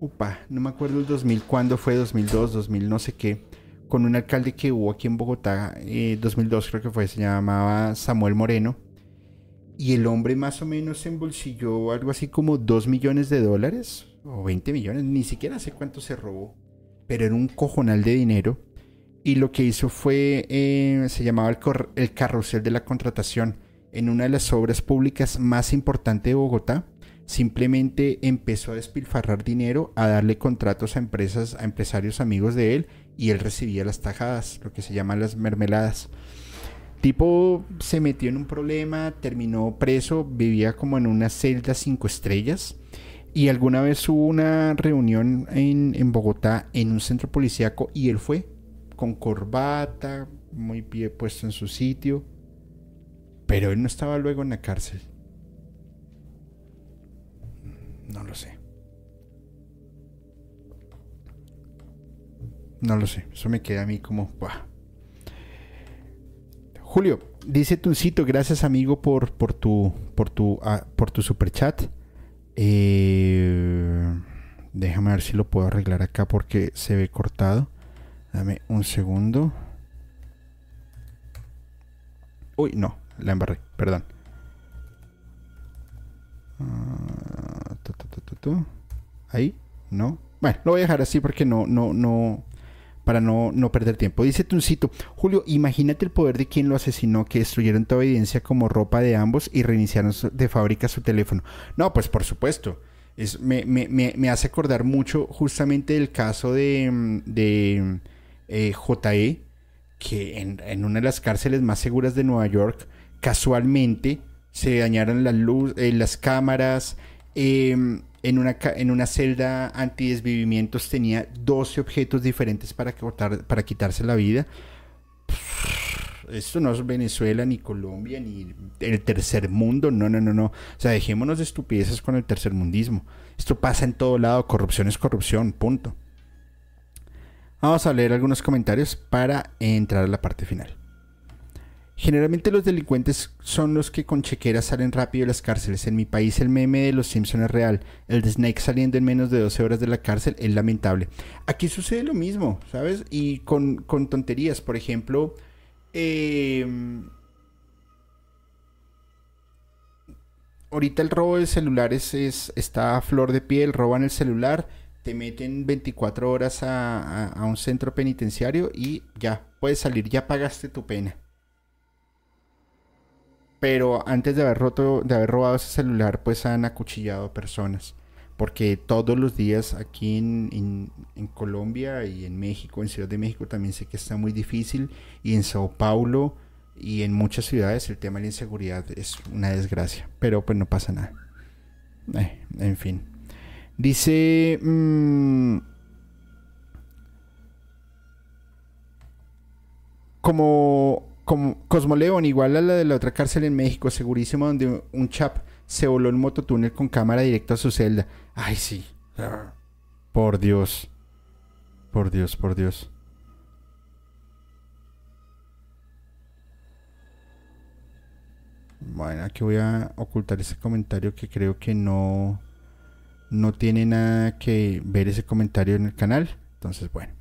upa, no me acuerdo el 2000, cuándo fue, 2002, 2000, no sé qué, con un alcalde que hubo aquí en Bogotá, 2002 eh, creo que fue, se llamaba Samuel Moreno, y el hombre más o menos embolsilló algo así como 2 millones de dólares, o 20 millones, ni siquiera sé cuánto se robó, pero era un cojonal de dinero, y lo que hizo fue, eh, se llamaba el, el carrusel de la contratación, en una de las obras públicas más importantes de Bogotá, simplemente empezó a despilfarrar dinero, a darle contratos a empresas, a empresarios amigos de él, y él recibía las tajadas, lo que se llaman las mermeladas. Tipo se metió en un problema, terminó preso, vivía como en una celda cinco estrellas. Y alguna vez hubo una reunión en, en Bogotá en un centro policíaco y él fue con corbata, muy bien puesto en su sitio. Pero él no estaba luego en la cárcel. No lo sé. No lo sé. Eso me queda a mí como... Julio, dice Tuncito, gracias amigo por, por tu por tu ah, por tu super chat. Eh, déjame ver si lo puedo arreglar acá porque se ve cortado. Dame un segundo. Uy, no, la embarré, perdón. Ah, Ahí, no. Bueno, lo voy a dejar así porque no, no, no, para no, no perder tiempo. Dice Tuncito, Julio, imagínate el poder de quien lo asesinó, que destruyeron toda evidencia como ropa de ambos y reiniciaron de fábrica su teléfono. No, pues por supuesto. Es, me, me, me, hace acordar mucho justamente del caso de, mm, de eh, JE, que en, en, una de las cárceles más seguras de Nueva York, casualmente se dañaron las luz, eh, las cámaras, eh, en una, en una celda antidesvivimientos tenía 12 objetos diferentes para, cortar, para quitarse la vida. Esto no es Venezuela, ni Colombia, ni el tercer mundo. No, no, no, no. O sea, dejémonos de estupideces con el tercer mundismo. Esto pasa en todo lado. Corrupción es corrupción. Punto. Vamos a leer algunos comentarios para entrar a la parte final. Generalmente los delincuentes son los que con chequeras salen rápido de las cárceles. En mi país el meme de los Simpsons es real. El de Snake saliendo en menos de 12 horas de la cárcel es lamentable. Aquí sucede lo mismo, ¿sabes? Y con, tonterías. Por ejemplo, em, ahorita el robo de celulares es, está a flor de piel. Roban el celular, te meten 24 horas a un centro penitenciario y ya, puedes salir, ya pagaste tu pena pero antes de haber roto, de haber robado ese celular, pues han acuchillado personas. Porque todos los días aquí en, Colombia y en México, en Ciudad de México también sé que está muy difícil. Y en Sao Paulo y en muchas ciudades el tema de la inseguridad es una desgracia. Pero pues no pasa nada. Eh, en fin. Dice... Mm, como como Cosmoleón, igual a la de la otra cárcel en México, segurísimo, donde un chap se voló en mototúnel con cámara directo a su celda. Ay, sí. Por Dios. Por Dios, por Dios. Bueno, aquí voy a ocultar ese comentario que creo que no, no tiene nada que ver ese comentario en el canal. Entonces, bueno.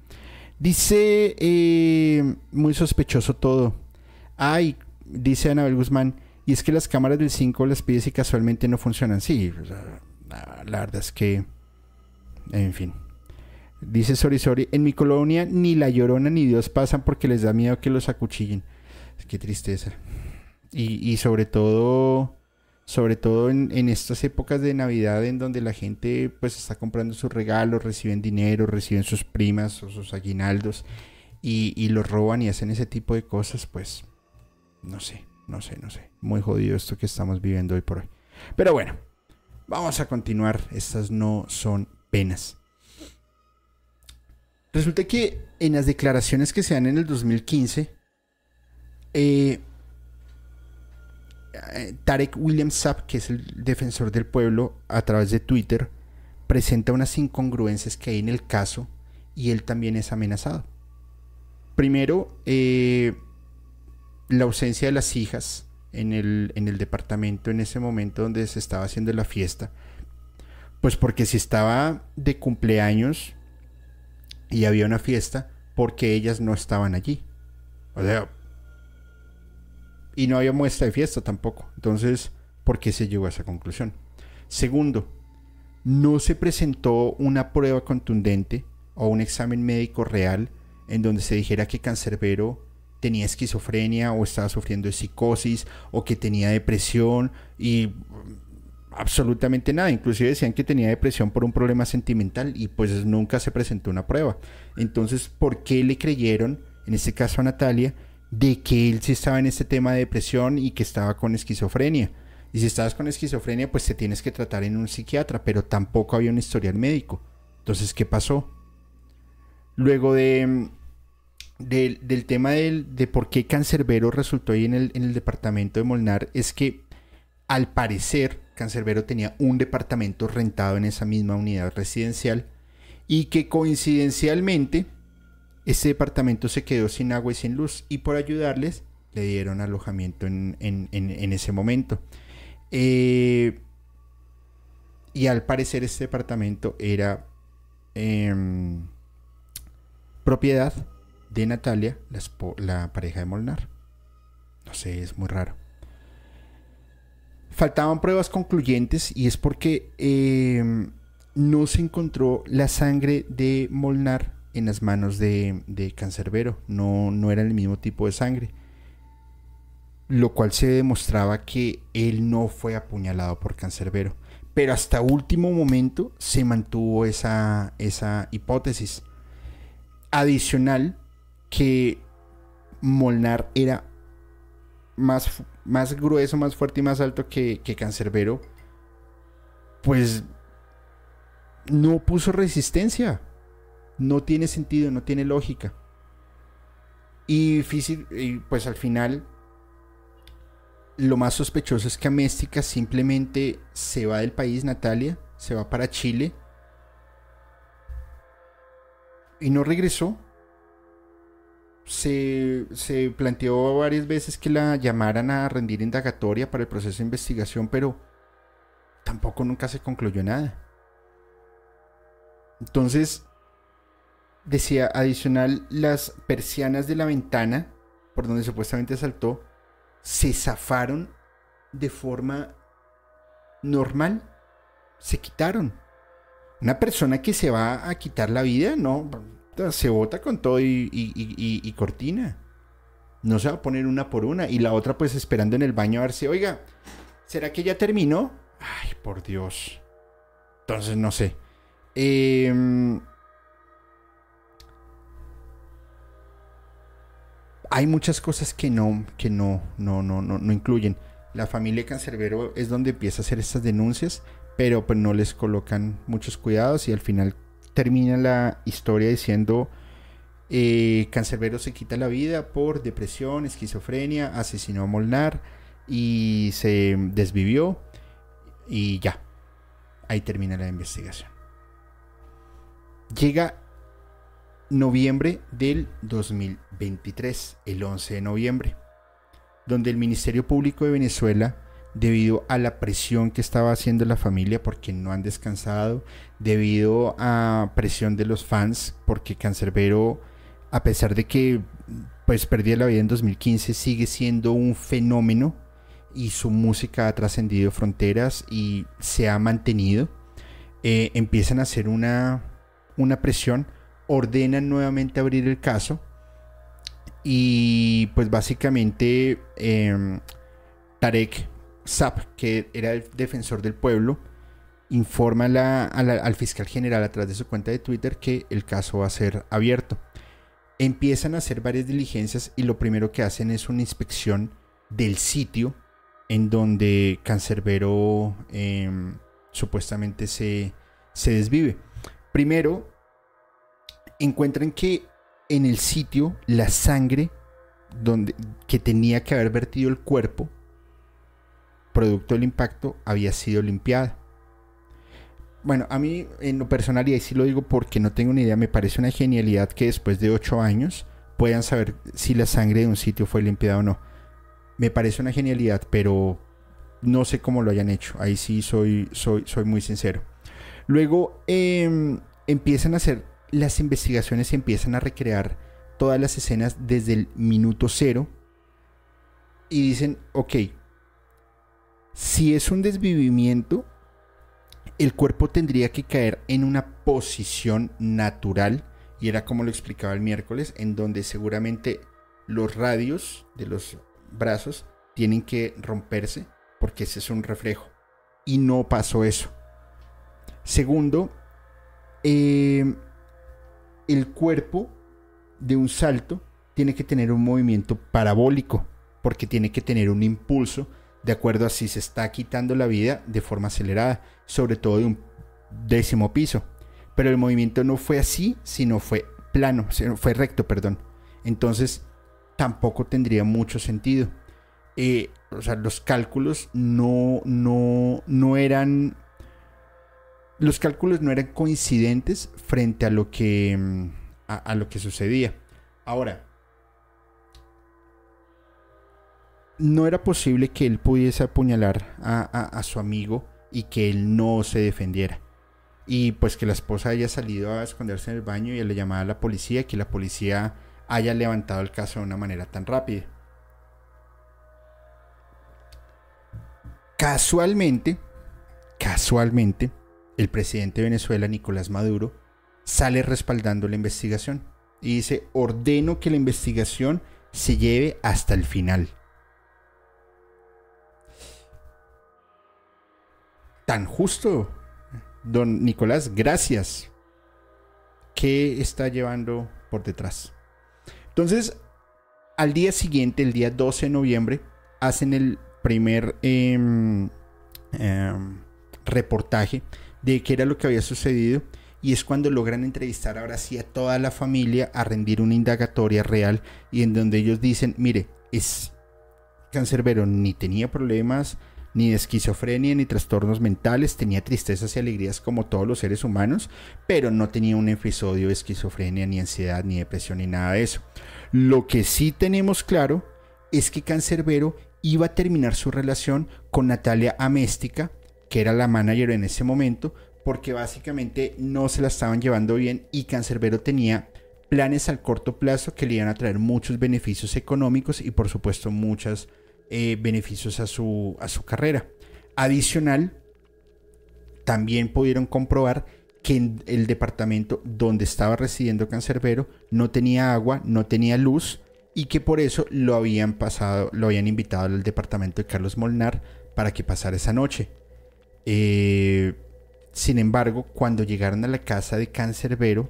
Dice, eh, muy sospechoso todo. Ay, dice Anabel Guzmán, y es que las cámaras del 5 las pides y casualmente no funcionan. Sí, la verdad es que, en fin. Dice Sori Sori, en mi colonia ni la llorona ni Dios pasan porque les da miedo que los acuchillen. Qué tristeza. Y, y sobre todo, sobre todo en, en, estas épocas de Navidad en donde la gente pues está comprando sus regalos, reciben dinero, reciben sus primas o sus aguinaldos y, y los roban y hacen ese tipo de cosas, pues no sé, no sé, no sé. Muy jodido esto que estamos viviendo hoy por hoy. Pero bueno, vamos a continuar. Estas no son penas. Resulta que en las declaraciones que se dan en el 2015, eh, eh, Tarek William Saab, que es el defensor del pueblo, a través de Twitter, presenta unas incongruencias que hay en el caso y él también es amenazado. Primero, eh, la ausencia de las hijas en el, en el departamento en ese momento donde se estaba haciendo la fiesta. Pues porque si estaba de cumpleaños y había una fiesta, porque ellas no estaban allí. O sea, y no había muestra de fiesta tampoco. Entonces, ¿por qué se llegó a esa conclusión? Segundo, no se presentó una prueba contundente o un examen médico real en donde se dijera que Cancerbero tenía esquizofrenia o estaba sufriendo de psicosis o que tenía depresión y absolutamente nada. Inclusive decían que tenía depresión por un problema sentimental y pues nunca se presentó una prueba. Entonces, ¿por qué le creyeron, en este caso a Natalia, de que él sí estaba en este tema de depresión y que estaba con esquizofrenia? Y si estabas con esquizofrenia, pues te tienes que tratar en un psiquiatra, pero tampoco había un historial médico. Entonces, ¿qué pasó? Luego de del, tema de por qué Cancerbero resultó ahí en el, en el departamento de Molnar es que al parecer Cancerbero tenía un departamento rentado en esa misma unidad residencial y que coincidencialmente ese departamento se quedó sin agua y sin luz y por ayudarles le dieron alojamiento en, ese momento. Eh, y al parecer este departamento era em, propiedad de Natalia, la, pareja de Molnar. No sé, es muy raro. Faltaban pruebas concluyentes y es porque em, no se encontró la sangre de Molnar en las manos de, de Cancerbero. No, no era el mismo tipo de sangre. Lo cual se demostraba que él no fue apuñalado por Cancerbero. Pero hasta último momento se mantuvo esa, esa hipótesis. Adicional, que Molnar era más, más grueso, más fuerte y más alto que, que Cancerbero, pues no puso resistencia. No tiene sentido, no tiene lógica. Y, y pues al final, lo más sospechoso es que Améstica simplemente se va del país, Natalia, se va para Chile y no regresó. Se, se, planteó varias veces que la llamaran a rendir indagatoria para el proceso de investigación, pero tampoco nunca se concluyó nada. Entonces, decía adicional, las persianas de la ventana, por donde supuestamente saltó, se zafaron de forma normal. Se quitaron. Una persona que se va a quitar la vida, no, se bota con todo y, cortina. No se va a poner una por una. Y la otra pues esperando en el baño a ver si, oiga, ¿será que ya terminó? Ay, por Dios. Entonces no sé. Eh, hay muchas cosas que no, que no, no, no, no, no incluyen. La familia Cancerbero es donde empieza a hacer estas denuncias, pero pues no les colocan muchos cuidados y al final termina la historia diciendo eh, Cancerbero se quita la vida por depresión, esquizofrenia, asesinó a Molnar y se desvivió y ya. Ahí termina la investigación. Llega noviembre del 2023, el 11 de noviembre, donde el Ministerio Público de Venezuela, debido a la presión que estaba haciendo la familia porque no han descansado, debido a presión de los fans porque Cancerbero, a pesar de que pues perdió la vida en 2015, sigue siendo un fenómeno y su música ha trascendido fronteras y se ha mantenido, eh, empiezan a hacer una, una presión ordenan nuevamente abrir el caso y pues básicamente em, Tarek Zap, que era el defensor del pueblo, informa al fiscal general a través de su cuenta de Twitter que el caso va a ser abierto. Empiezan a hacer varias diligencias y lo primero que hacen es una inspección del sitio en donde Cancerbero em, supuestamente se, se desvive. Primero encuentran que en el sitio la sangre donde, que tenía que haber vertido el cuerpo, producto del impacto, había sido limpiada. Bueno, a mí en lo personal, y ahí sí lo digo porque no tengo ni idea, me parece una genialidad que después de ocho años puedan saber si la sangre de un sitio fue limpiada o no. Me parece una genialidad, pero no sé cómo lo hayan hecho. Ahí sí soy, soy, soy muy sincero. Luego em, empiezan a hacer las investigaciones empiezan a recrear todas las escenas desde el minuto cero y dicen, ok, si es un desvivimiento, el cuerpo tendría que caer en una posición natural, y era como lo explicaba el miércoles, en donde seguramente los radios de los brazos tienen que romperse, porque ese es un reflejo. Y no pasó eso. Segundo, eh, el cuerpo de un salto tiene que tener un movimiento parabólico, porque tiene que tener un impulso de acuerdo a si se está quitando la vida de forma acelerada, sobre todo de un décimo piso. Pero el movimiento no fue así, sino fue plano, fue recto, perdón. Entonces tampoco tendría mucho sentido. Eh, o sea, los cálculos no, no, no eran los cálculos no eran coincidentes frente a lo que, mm, a, lo que sucedía. Ahora, no era posible que él pudiese apuñalar a, su amigo y que él no se defendiera. Y pues que la esposa haya salido a esconderse en el baño y le llamara a la policía que la policía haya levantado el caso de una manera tan rápida. Casualmente, casualmente, el presidente de Venezuela, Nicolás Maduro, sale respaldando la investigación y dice, ordeno que la investigación se lleve hasta el final. Tan justo, don Nicolás, gracias. ¿Qué está llevando por detrás? Entonces, al día siguiente, el día 12 de noviembre, hacen el primer em, em, reportaje de qué era lo que había sucedido y es cuando logran entrevistar ahora sí a toda la familia a rendir una indagatoria real y en donde ellos dicen, mire, es cancerbero, ni tenía problemas ni de esquizofrenia ni trastornos mentales, tenía tristezas y alegrías como todos los seres humanos, pero no tenía un episodio de esquizofrenia, ni ansiedad, ni depresión, ni nada de eso. Lo que sí tenemos claro es que Cancerbero iba a terminar su relación con Natalia Améstica, que era la manager en ese momento, porque básicamente no se la estaban llevando bien y Cancerbero tenía planes al corto plazo que le iban a traer muchos beneficios económicos y por supuesto muchos eh, beneficios a su, a su carrera. Adicional, también pudieron comprobar que en el departamento donde estaba residiendo Cancerbero no tenía agua, no tenía luz y que por eso lo habían pasado, lo habían invitado al departamento de Carlos Molnar para que pasara esa noche. Eh, sin embargo, cuando llegaron a la casa de Cancerbero,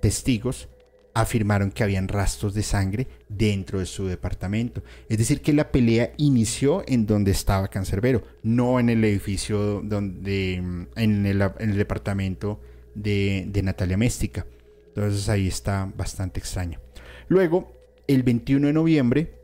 testigos afirmaron que habían rastros de sangre dentro de su departamento. Es decir, que la pelea inició en donde estaba Cancerbero, no en el edificio donde, en el, departamento de, Natalia Méstica. Entonces ahí está bastante extraño. Luego, el 21 de noviembre,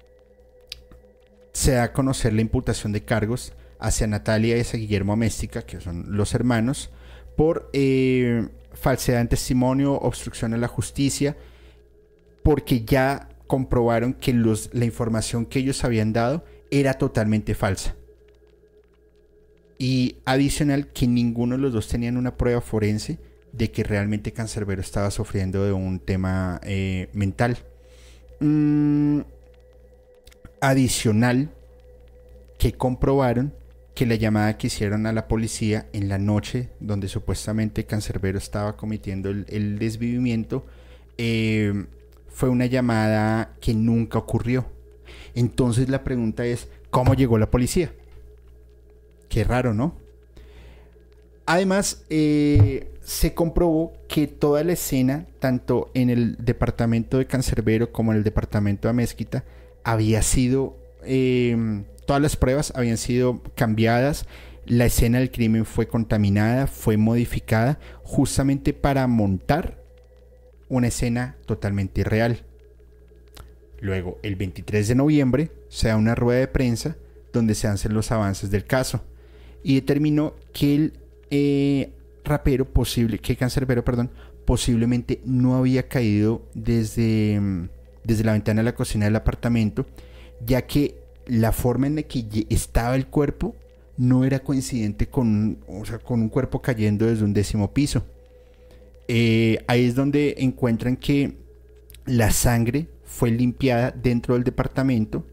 se da a conocer la imputación de cargos hacia Natalia y hacia Guillermo Améstica, que son los hermanos, por eh, falsedad en testimonio, obstrucción a la justicia, porque ya comprobaron que los, la información que ellos habían dado era totalmente falsa. Y adicional que ninguno de los dos tenían una prueba forense de que realmente Cancerbero estaba sufriendo de un tema eh, mental. Mm, adicional que comprobaron que la llamada que hicieron a la policía en la noche donde supuestamente Cancerbero estaba cometiendo el, desvivimiento eh, fue una llamada que nunca ocurrió. Entonces la pregunta es, ¿cómo llegó la policía? Qué raro, ¿no? Además, eh, se comprobó que toda la escena, tanto en el departamento de Cancerbero como en el departamento de Mezquita, había sido eh, todas las pruebas habían sido cambiadas, la escena del crimen fue contaminada, fue modificada justamente para montar una escena totalmente irreal. Luego, el 23 de noviembre, se da una rueda de prensa donde se hacen los avances del caso y determinó que el eh, rapero posible, que cancerbero, perdón, posiblemente no había caído desde, mm, desde la ventana de la cocina del apartamento, ya que la forma en la que estaba el cuerpo no era coincidente con, con un cuerpo cayendo desde un décimo piso. Eh, ahí es donde encuentran que la sangre fue limpiada dentro del departamento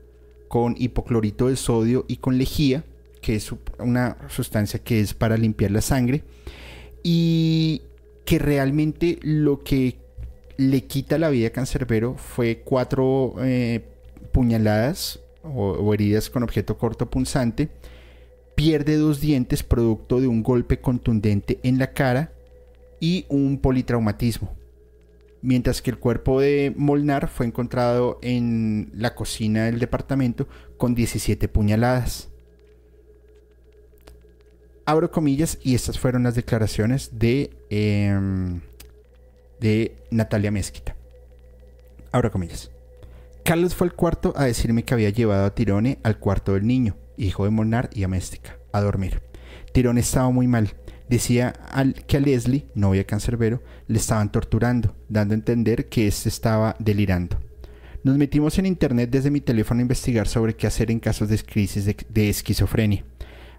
con hipoclorito de sodio y con lejía, que es una sustancia que es para limpiar la sangre, y que realmente lo que le quita la vida a Cancerbero fue cuatro eh, puñaladas o, heridas con objeto corto punzante, pierde dos dientes producto de un golpe contundente en la cara y un politraumatismo. Mientras que el cuerpo de Molnar fue encontrado en la cocina del departamento con 17 puñaladas. Abro comillas y estas fueron las declaraciones de, em, de Natalia Mezquita. Abro comillas. Carlos fue el cuarto a decirme que había llevado a Tirone al cuarto del niño, hijo de Molnar y Améstica, a dormir. Tirone estaba muy mal. Decía que a Leslie, novia cancerbero, le estaban torturando, dando a entender que éste estaba delirando. Nos metimos en internet desde mi teléfono a investigar sobre qué hacer en casos de crisis de, esquizofrenia.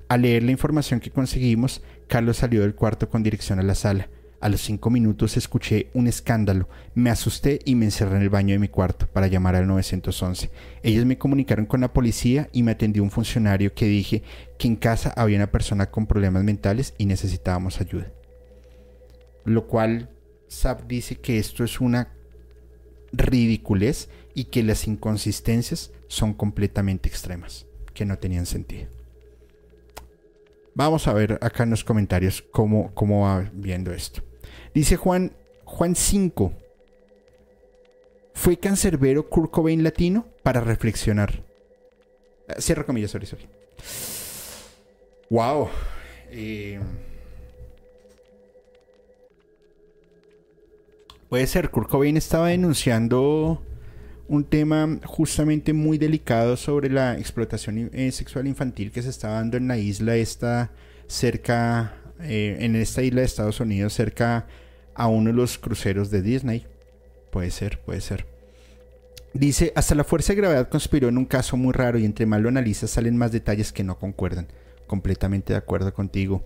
Al leer la información que conseguimos, Carlos salió del cuarto con dirección a la sala. A los cinco minutos escuché un escándalo, me asusté y me encerré en el baño de mi cuarto para llamar al 911. Ellos me comunicaron con la policía y me atendió un funcionario que dije que en casa había una persona con problemas mentales y necesitábamos ayuda. Lo cual SAP dice que esto es una ridiculez y que las inconsistencias son completamente extremas, que no tenían sentido. Vamos a ver acá en los comentarios cómo, cómo va viendo esto. Dice Juan, Juan 5. ¿Fue cancerbero Kurt Cobain latino? Para reflexionar. Ah, cierra comillas, sorry, sorry. Wow. Eh, puede ser, Kurt Cobain estaba denunciando un tema justamente muy delicado sobre la explotación eh, sexual infantil que se está dando en la isla esta cerca, eh, en esta isla de Estados Unidos, cerca a uno de los cruceros de Disney. Puede ser, puede ser. Dice, hasta la fuerza de gravedad conspiró en un caso muy raro y entre más lo analizas salen más detalles que no concuerdan. Completamente de acuerdo contigo.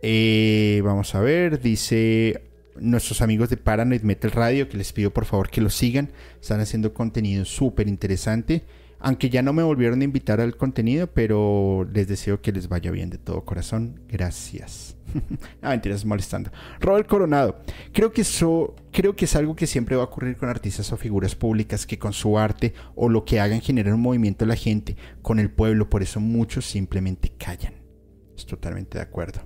Eh, vamos a ver, dice, nuestros amigos de Paranoid Metal Radio, que les pido por favor que lo sigan. Están haciendo contenido súper interesante. Aunque ya no me volvieron a invitar al contenido, pero les deseo que les vaya bien de todo corazón. Gracias. [LAUGHS] ah, mentiras, molestando. Robert Coronado. Creo que eso, creo que es algo que siempre va a ocurrir con artistas o figuras públicas que con su arte o lo que hagan generan un movimiento a la gente, con el pueblo. Por eso muchos simplemente callan. Estoy totalmente de acuerdo.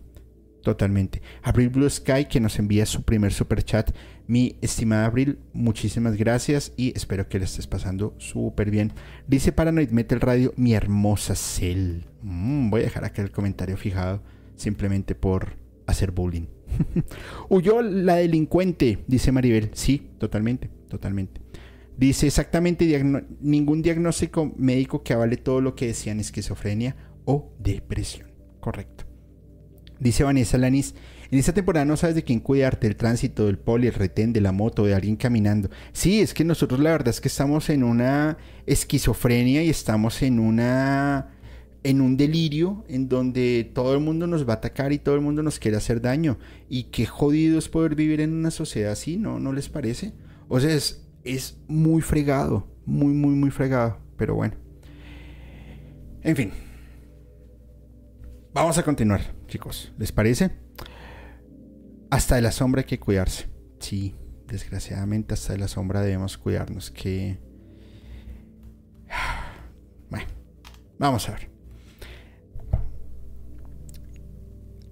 Totalmente. Abril Blue Sky que nos envía su primer super chat. Mi estimada Abril, muchísimas gracias y espero que le estés pasando súper bien. Dice Paranoid Metal Radio, mi hermosa Cell. Mm, voy a dejar acá el comentario fijado simplemente por hacer bullying. [LAUGHS] Huyó la delincuente, dice Maribel. Sí, totalmente, totalmente. Dice exactamente ningún diagnóstico médico que avale todo lo que decían esquizofrenia o depresión. Correcto. Dice Vanessa Lanis, en esta temporada no sabes de quién cuidarte, el tránsito, del poli, el retén, de la moto, de alguien caminando. Sí, es que nosotros la verdad es que estamos en una esquizofrenia y estamos en una en un delirio en donde todo el mundo nos va a atacar y todo el mundo nos quiere hacer daño. Y qué jodido es poder vivir en una sociedad así, ¿no? ¿No les parece? O sea, es, es muy fregado, muy, muy, muy fregado. Pero bueno. En fin. Vamos a continuar, chicos. ¿Les parece? Hasta de la sombra hay que cuidarse. Sí, desgraciadamente hasta de la sombra debemos cuidarnos. Que... [SIGHS] Bueno, vamos a ver.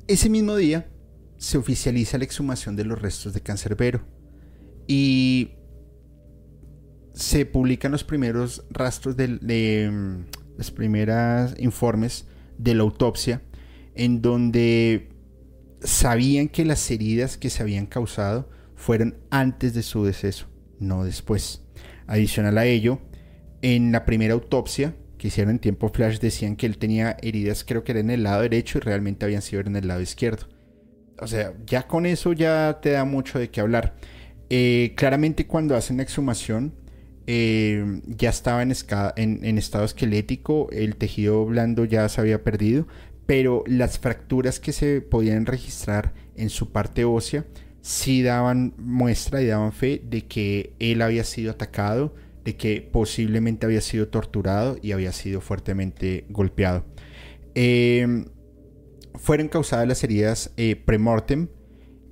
Ese mismo día se oficializa la exhumación de los restos de Cancerbero y se publican los primeros rastros de, de mm, los primeros informes de la autopsia en donde sabían que las heridas que se habían causado fueron antes de su deceso, no después. Adicional a ello, en la primera autopsia que hicieron en tiempo flash decían que él tenía heridas, creo que era en el lado derecho y realmente habían sido en el lado izquierdo. O sea, ya con eso ya te da mucho de qué hablar. Eh, claramente cuando hacen la exhumación eh, ya estaba en, en, estado esquelético, el tejido blando ya se había perdido, pero las fracturas que se podían registrar en su parte ósea sí daban muestra y daban fe de que él había sido atacado de que posiblemente había sido torturado y había sido fuertemente golpeado. Em, fueron causadas las heridas eh, premortem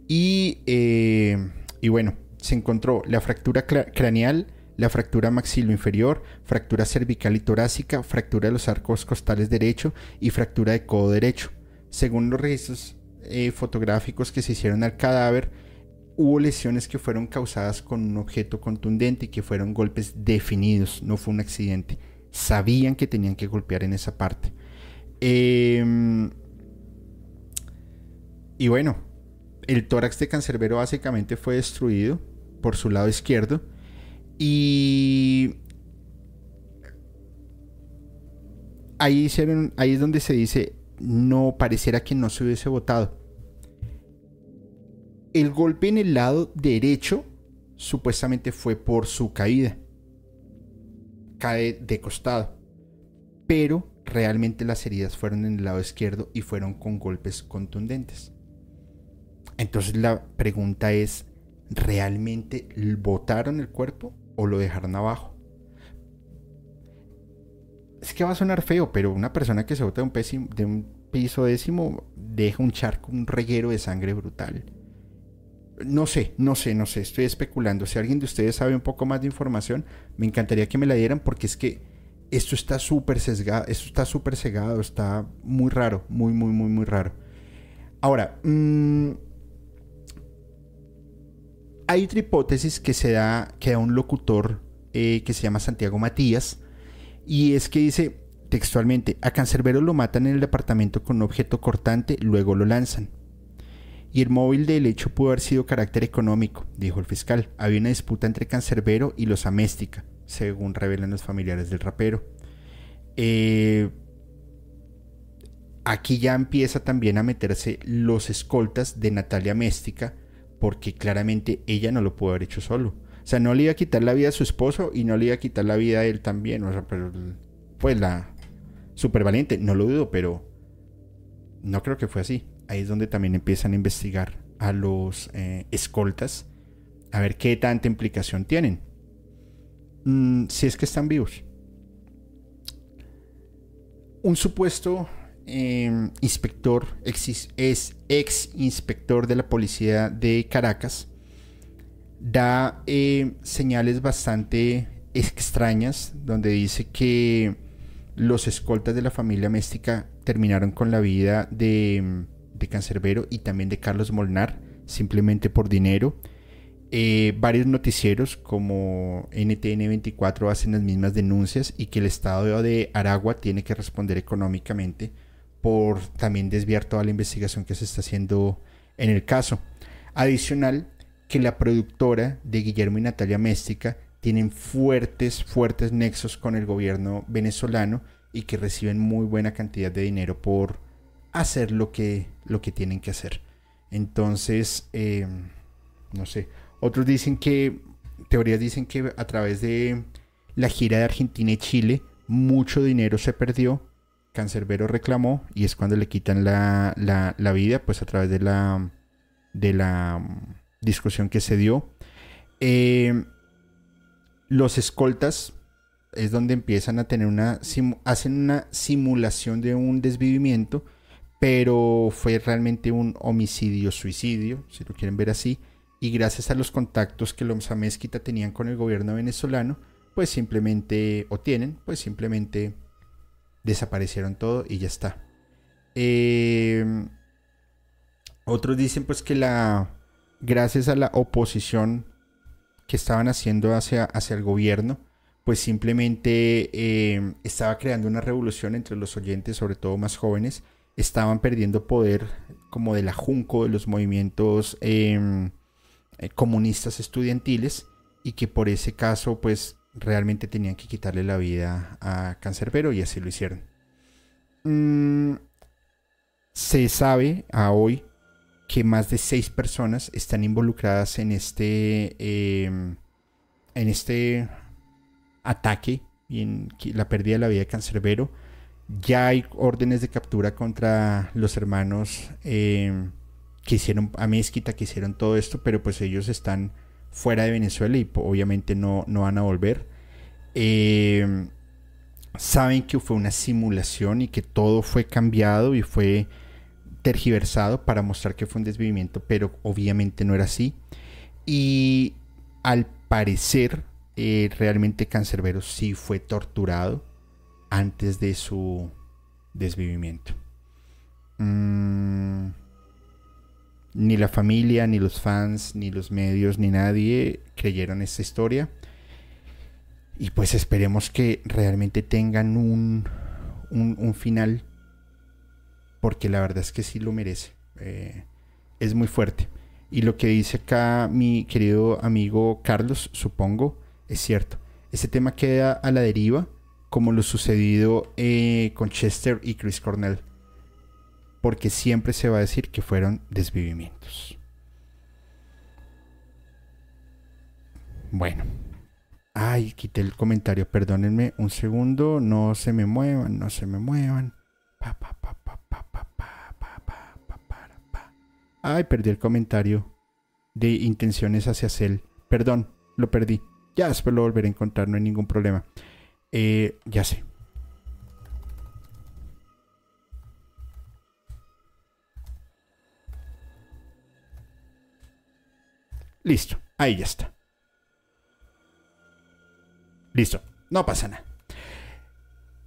y, eh, y bueno, se encontró la fractura craneal, la fractura maxilo inferior, fractura cervical y torácica, fractura de los arcos costales derecho y fractura de codo derecho. Según los registros eh, fotográficos que se hicieron al cadáver, hubo lesiones que fueron causadas con un objeto contundente y que fueron golpes definidos, no fue un accidente. Sabían que tenían que golpear en esa parte. Em, y bueno, el tórax de Cancerbero básicamente fue destruido por su lado izquierdo y ahí, ahí es donde se dice no pareciera que no se hubiese votado el golpe en el lado derecho supuestamente fue por su caída. cae de costado. Pero realmente las heridas fueron en el lado izquierdo y fueron con golpes contundentes. Entonces la pregunta es, ¿realmente botaron el cuerpo o lo dejaron abajo? Es que va a sonar feo, pero una persona que se bota de un, de un piso décimo deja un charco, un reguero de sangre brutal. No sé, no sé, no sé, estoy especulando. Si alguien de ustedes sabe un poco más de información, me encantaría que me la dieran porque es que esto está súper sesgado, esto está súper cegado, está muy raro, muy, muy, muy, muy raro. Ahora, mm, hay otra hipótesis que se da, que da un locutor eh, que se llama Santiago Matías, y es que dice textualmente, a Cancerbero lo matan en el departamento con un objeto cortante, luego lo lanzan. Y el móvil del hecho pudo haber sido carácter económico, dijo el fiscal. Había una disputa entre Cancerbero y los Améstica, según revelan los familiares del rapero. Eh, aquí ya empieza también a meterse los escoltas de Natalia Améstica, porque claramente ella no lo pudo haber hecho solo. O sea, no le iba a quitar la vida a su esposo y no le iba a quitar la vida a él también. O sea, pero pues la super valiente, no lo dudo, pero no creo que fue así ahí es donde también empiezan a investigar a los eh, escoltas a ver qué tanta implicación tienen. Mm, si es que están vivos. Un supuesto em, inspector, es ex inspector de la policía de Caracas, da eh, señales bastante extrañas donde dice que los escoltas de la familia Méstica terminaron con la vida de Cancerbero y también de Carlos Molnar, simplemente por dinero. Eh, varios noticieros como NTN 24 hacen las mismas denuncias y que el Estado de Aragua tiene que responder económicamente por también desviar toda la investigación que se está haciendo en el caso. Adicional, que la productora de Guillermo y Natalia Méstica tienen fuertes, fuertes nexos con el gobierno venezolano y que reciben muy buena cantidad de dinero por hacer lo que, lo que tienen que hacer. Entonces, em, no sé. Otros dicen que, teorías dicen que a través de la gira de Argentina y Chile, mucho dinero se perdió. Cancerbero reclamó y es cuando le quitan la, la, vida, pues a través de la, de la mm, discusión que se dio. Em, los escoltas es donde empiezan a tener una, hacen una simulación de un desvivimiento pero fue realmente un homicidio-suicidio, si lo quieren ver así, y gracias a los contactos que los Amezquita tenían con el gobierno venezolano, pues simplemente, o tienen, pues simplemente desaparecieron todo y ya está. Em, otros dicen pues que la, gracias a la oposición que estaban haciendo hacia, hacia el gobierno, pues simplemente em, estaba creando una revolución entre los oyentes, sobre todo más jóvenes, estaban perdiendo poder como de la junco de los movimientos em, eh, comunistas estudiantiles y que por ese caso pues realmente tenían que quitarle la vida a Cancerbero y así lo hicieron. Mm, se sabe a hoy que más de seis personas están involucradas en este em, en este ataque y en la pérdida de la vida de Cancerbero ya hay órdenes de captura contra los hermanos eh, que hicieron a Mezquita, que hicieron todo esto, pero pues ellos están fuera de Venezuela y obviamente no, no van a volver. Eh, saben que fue una simulación y que todo fue cambiado y fue tergiversado para mostrar que fue un desvivimiento, pero obviamente no era así. Y al parecer, eh, realmente Cancerbero sí fue torturado antes de su desvivimiento. Mm, ni la familia, ni los fans, ni los medios, ni nadie creyeron esta historia. Y pues esperemos que realmente tengan un, un, final. Porque la verdad es que sí lo merece. Eh, es muy fuerte. Y lo que dice acá mi querido amigo Carlos, supongo, es cierto. Ese tema queda a la deriva como lo sucedido eh, con Chester y Chris Cornell. Porque siempre se va a decir que fueron desvivimientos. Bueno. Ay, quité el comentario, perdónenme un segundo. No se me muevan, no se me muevan. Ay, perdí el comentario de intenciones hacia Cell. Perdón, lo perdí. Ya después lo volveré a encontrar, no hay ningún problema. Eh, ya sé. Listo, ahí ya está. Listo, no pasa nada.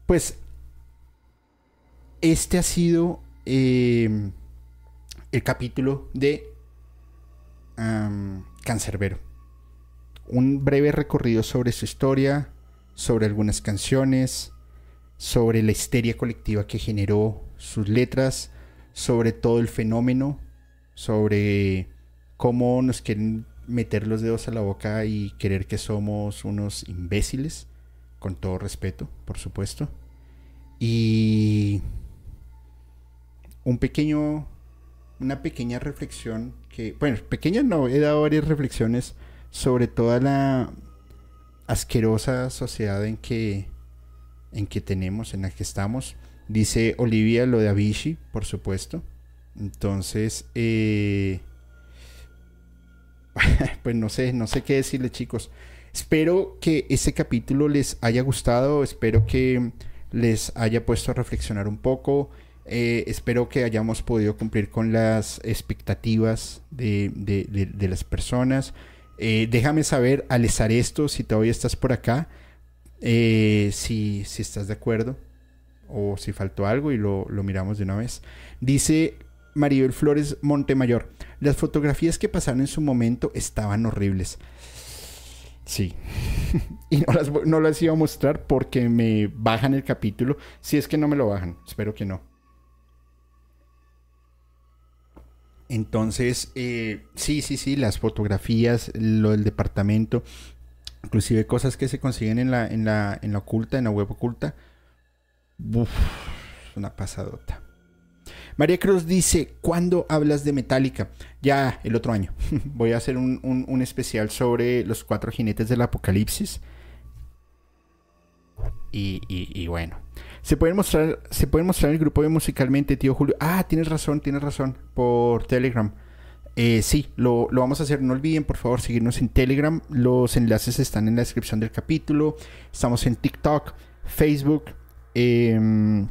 Pues este ha sido eh, el capítulo de Cancerbero. Un breve recorrido sobre su historia, sobre algunas canciones, sobre la histeria colectiva que generó sus letras, sobre todo el fenómeno, sobre cómo nos quieren meter los dedos a la boca y querer que somos unos imbéciles, con todo respeto, por supuesto. Y un pequeño, una pequeña reflexión que, bueno, pequeña no, he dado varias reflexiones sobre toda la asquerosa sociedad en que, en que tenemos, en la que estamos. Dice Olivia lo de Avicii, por supuesto. Entonces, eh, [LAUGHS] pues no sé, no sé qué decirle chicos. Espero que ese capítulo les haya gustado, espero que les haya puesto a reflexionar un poco. Eh, espero que hayamos podido cumplir con las expectativas de, las personas. Eh, déjame saber, Alesar esto, si todavía estás por acá, eh, si, si, estás de acuerdo o si faltó algo y lo, lo miramos de una vez. Dice Maribel Flores Montemayor. Las fotografías que pasaron en su momento estaban horribles. Sí. [LAUGHS] y no las, iba a mostrar porque me bajan el capítulo. Si es que no me lo bajan. Espero que no. Entonces, eh, sí, sí, sí, las fotografías, lo del departamento, inclusive cosas que se consiguen en la, en la, en la oculta, en la web oculta. Uf, una pasadota. María Cruz dice, ¿cuándo hablas de Metallica? Ya el otro año. [LAUGHS] Voy a hacer un, especial sobre los cuatro jinetes del apocalipsis. Y, bueno. Se puede mostrar, se puede mostrar el grupo de musicalmente, tío Julio. Ah, tienes razón, tienes razón. Por Telegram. Eh, sí, lo, vamos a hacer. No olviden, por favor, seguirnos en Telegram. Los enlaces están en la descripción del capítulo. Estamos en TikTok, Facebook, em,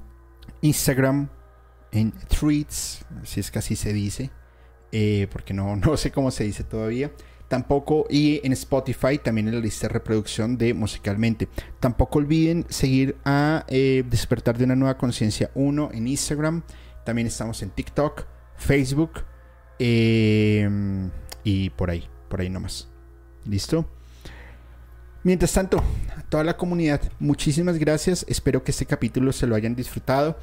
Instagram, en Threads, si es que así se dice, eh, porque no, [LAUGHS] no sé cómo se dice todavía. Tampoco, y en Spotify también en la lista de reproducción de Musicalmente. Tampoco olviden seguir a eh, Despertar de una Nueva Conciencia 1 en Instagram. También estamos en TikTok, Facebook em, y por ahí, por ahí nomás. ¿Listo? Mientras tanto, a toda la comunidad, muchísimas gracias. Espero que este capítulo se lo hayan disfrutado.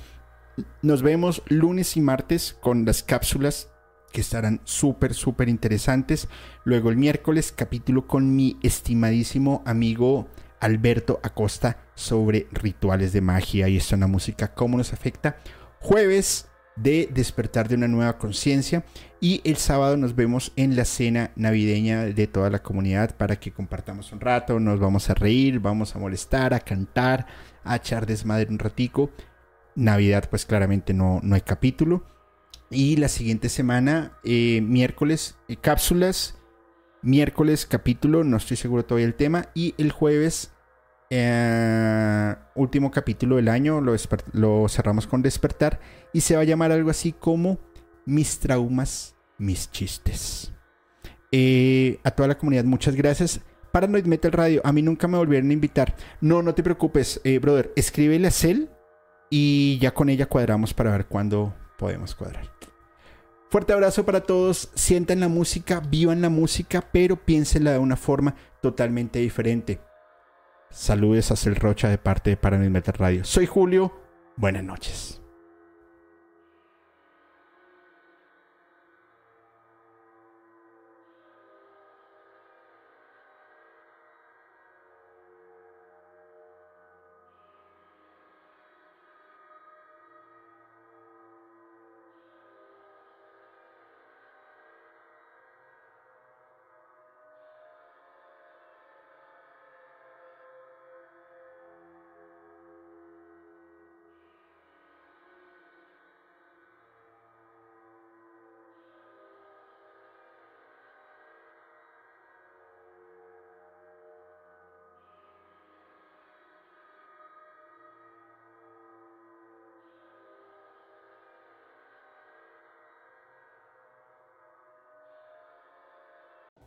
Nos vemos lunes y martes con las cápsulas que estarán súper, súper interesantes. Luego el miércoles capítulo con mi estimadísimo amigo Alberto Acosta sobre rituales de magia y esto en la música, cómo nos afecta. Jueves de despertar de una nueva conciencia y el sábado nos vemos en la cena navideña de toda la comunidad para que compartamos un rato, nos vamos a reír, vamos a molestar, a cantar, a echar desmadre un ratico Navidad pues claramente no, no hay capítulo. Y la siguiente semana, eh, miércoles, eh, cápsulas. Miércoles, capítulo, no estoy seguro todavía el tema. Y el jueves, eh, último capítulo del año, lo, lo cerramos con despertar. Y se va a llamar algo así como Mis traumas, mis chistes. a toda la comunidad, muchas gracias. Paranoid Metal Radio, a mí nunca me volvieron a invitar. No, no te preocupes, brother. Escríbele a Cel y ya con ella cuadramos para ver cuándo podemos cuadrar. Fuerte abrazo para todos, sientan la música, vivan la música, pero piénsenla de una forma totalmente diferente. Saludes a Cel Rocha de parte de Paranoid Metal Radio. Soy Julio, buenas noches.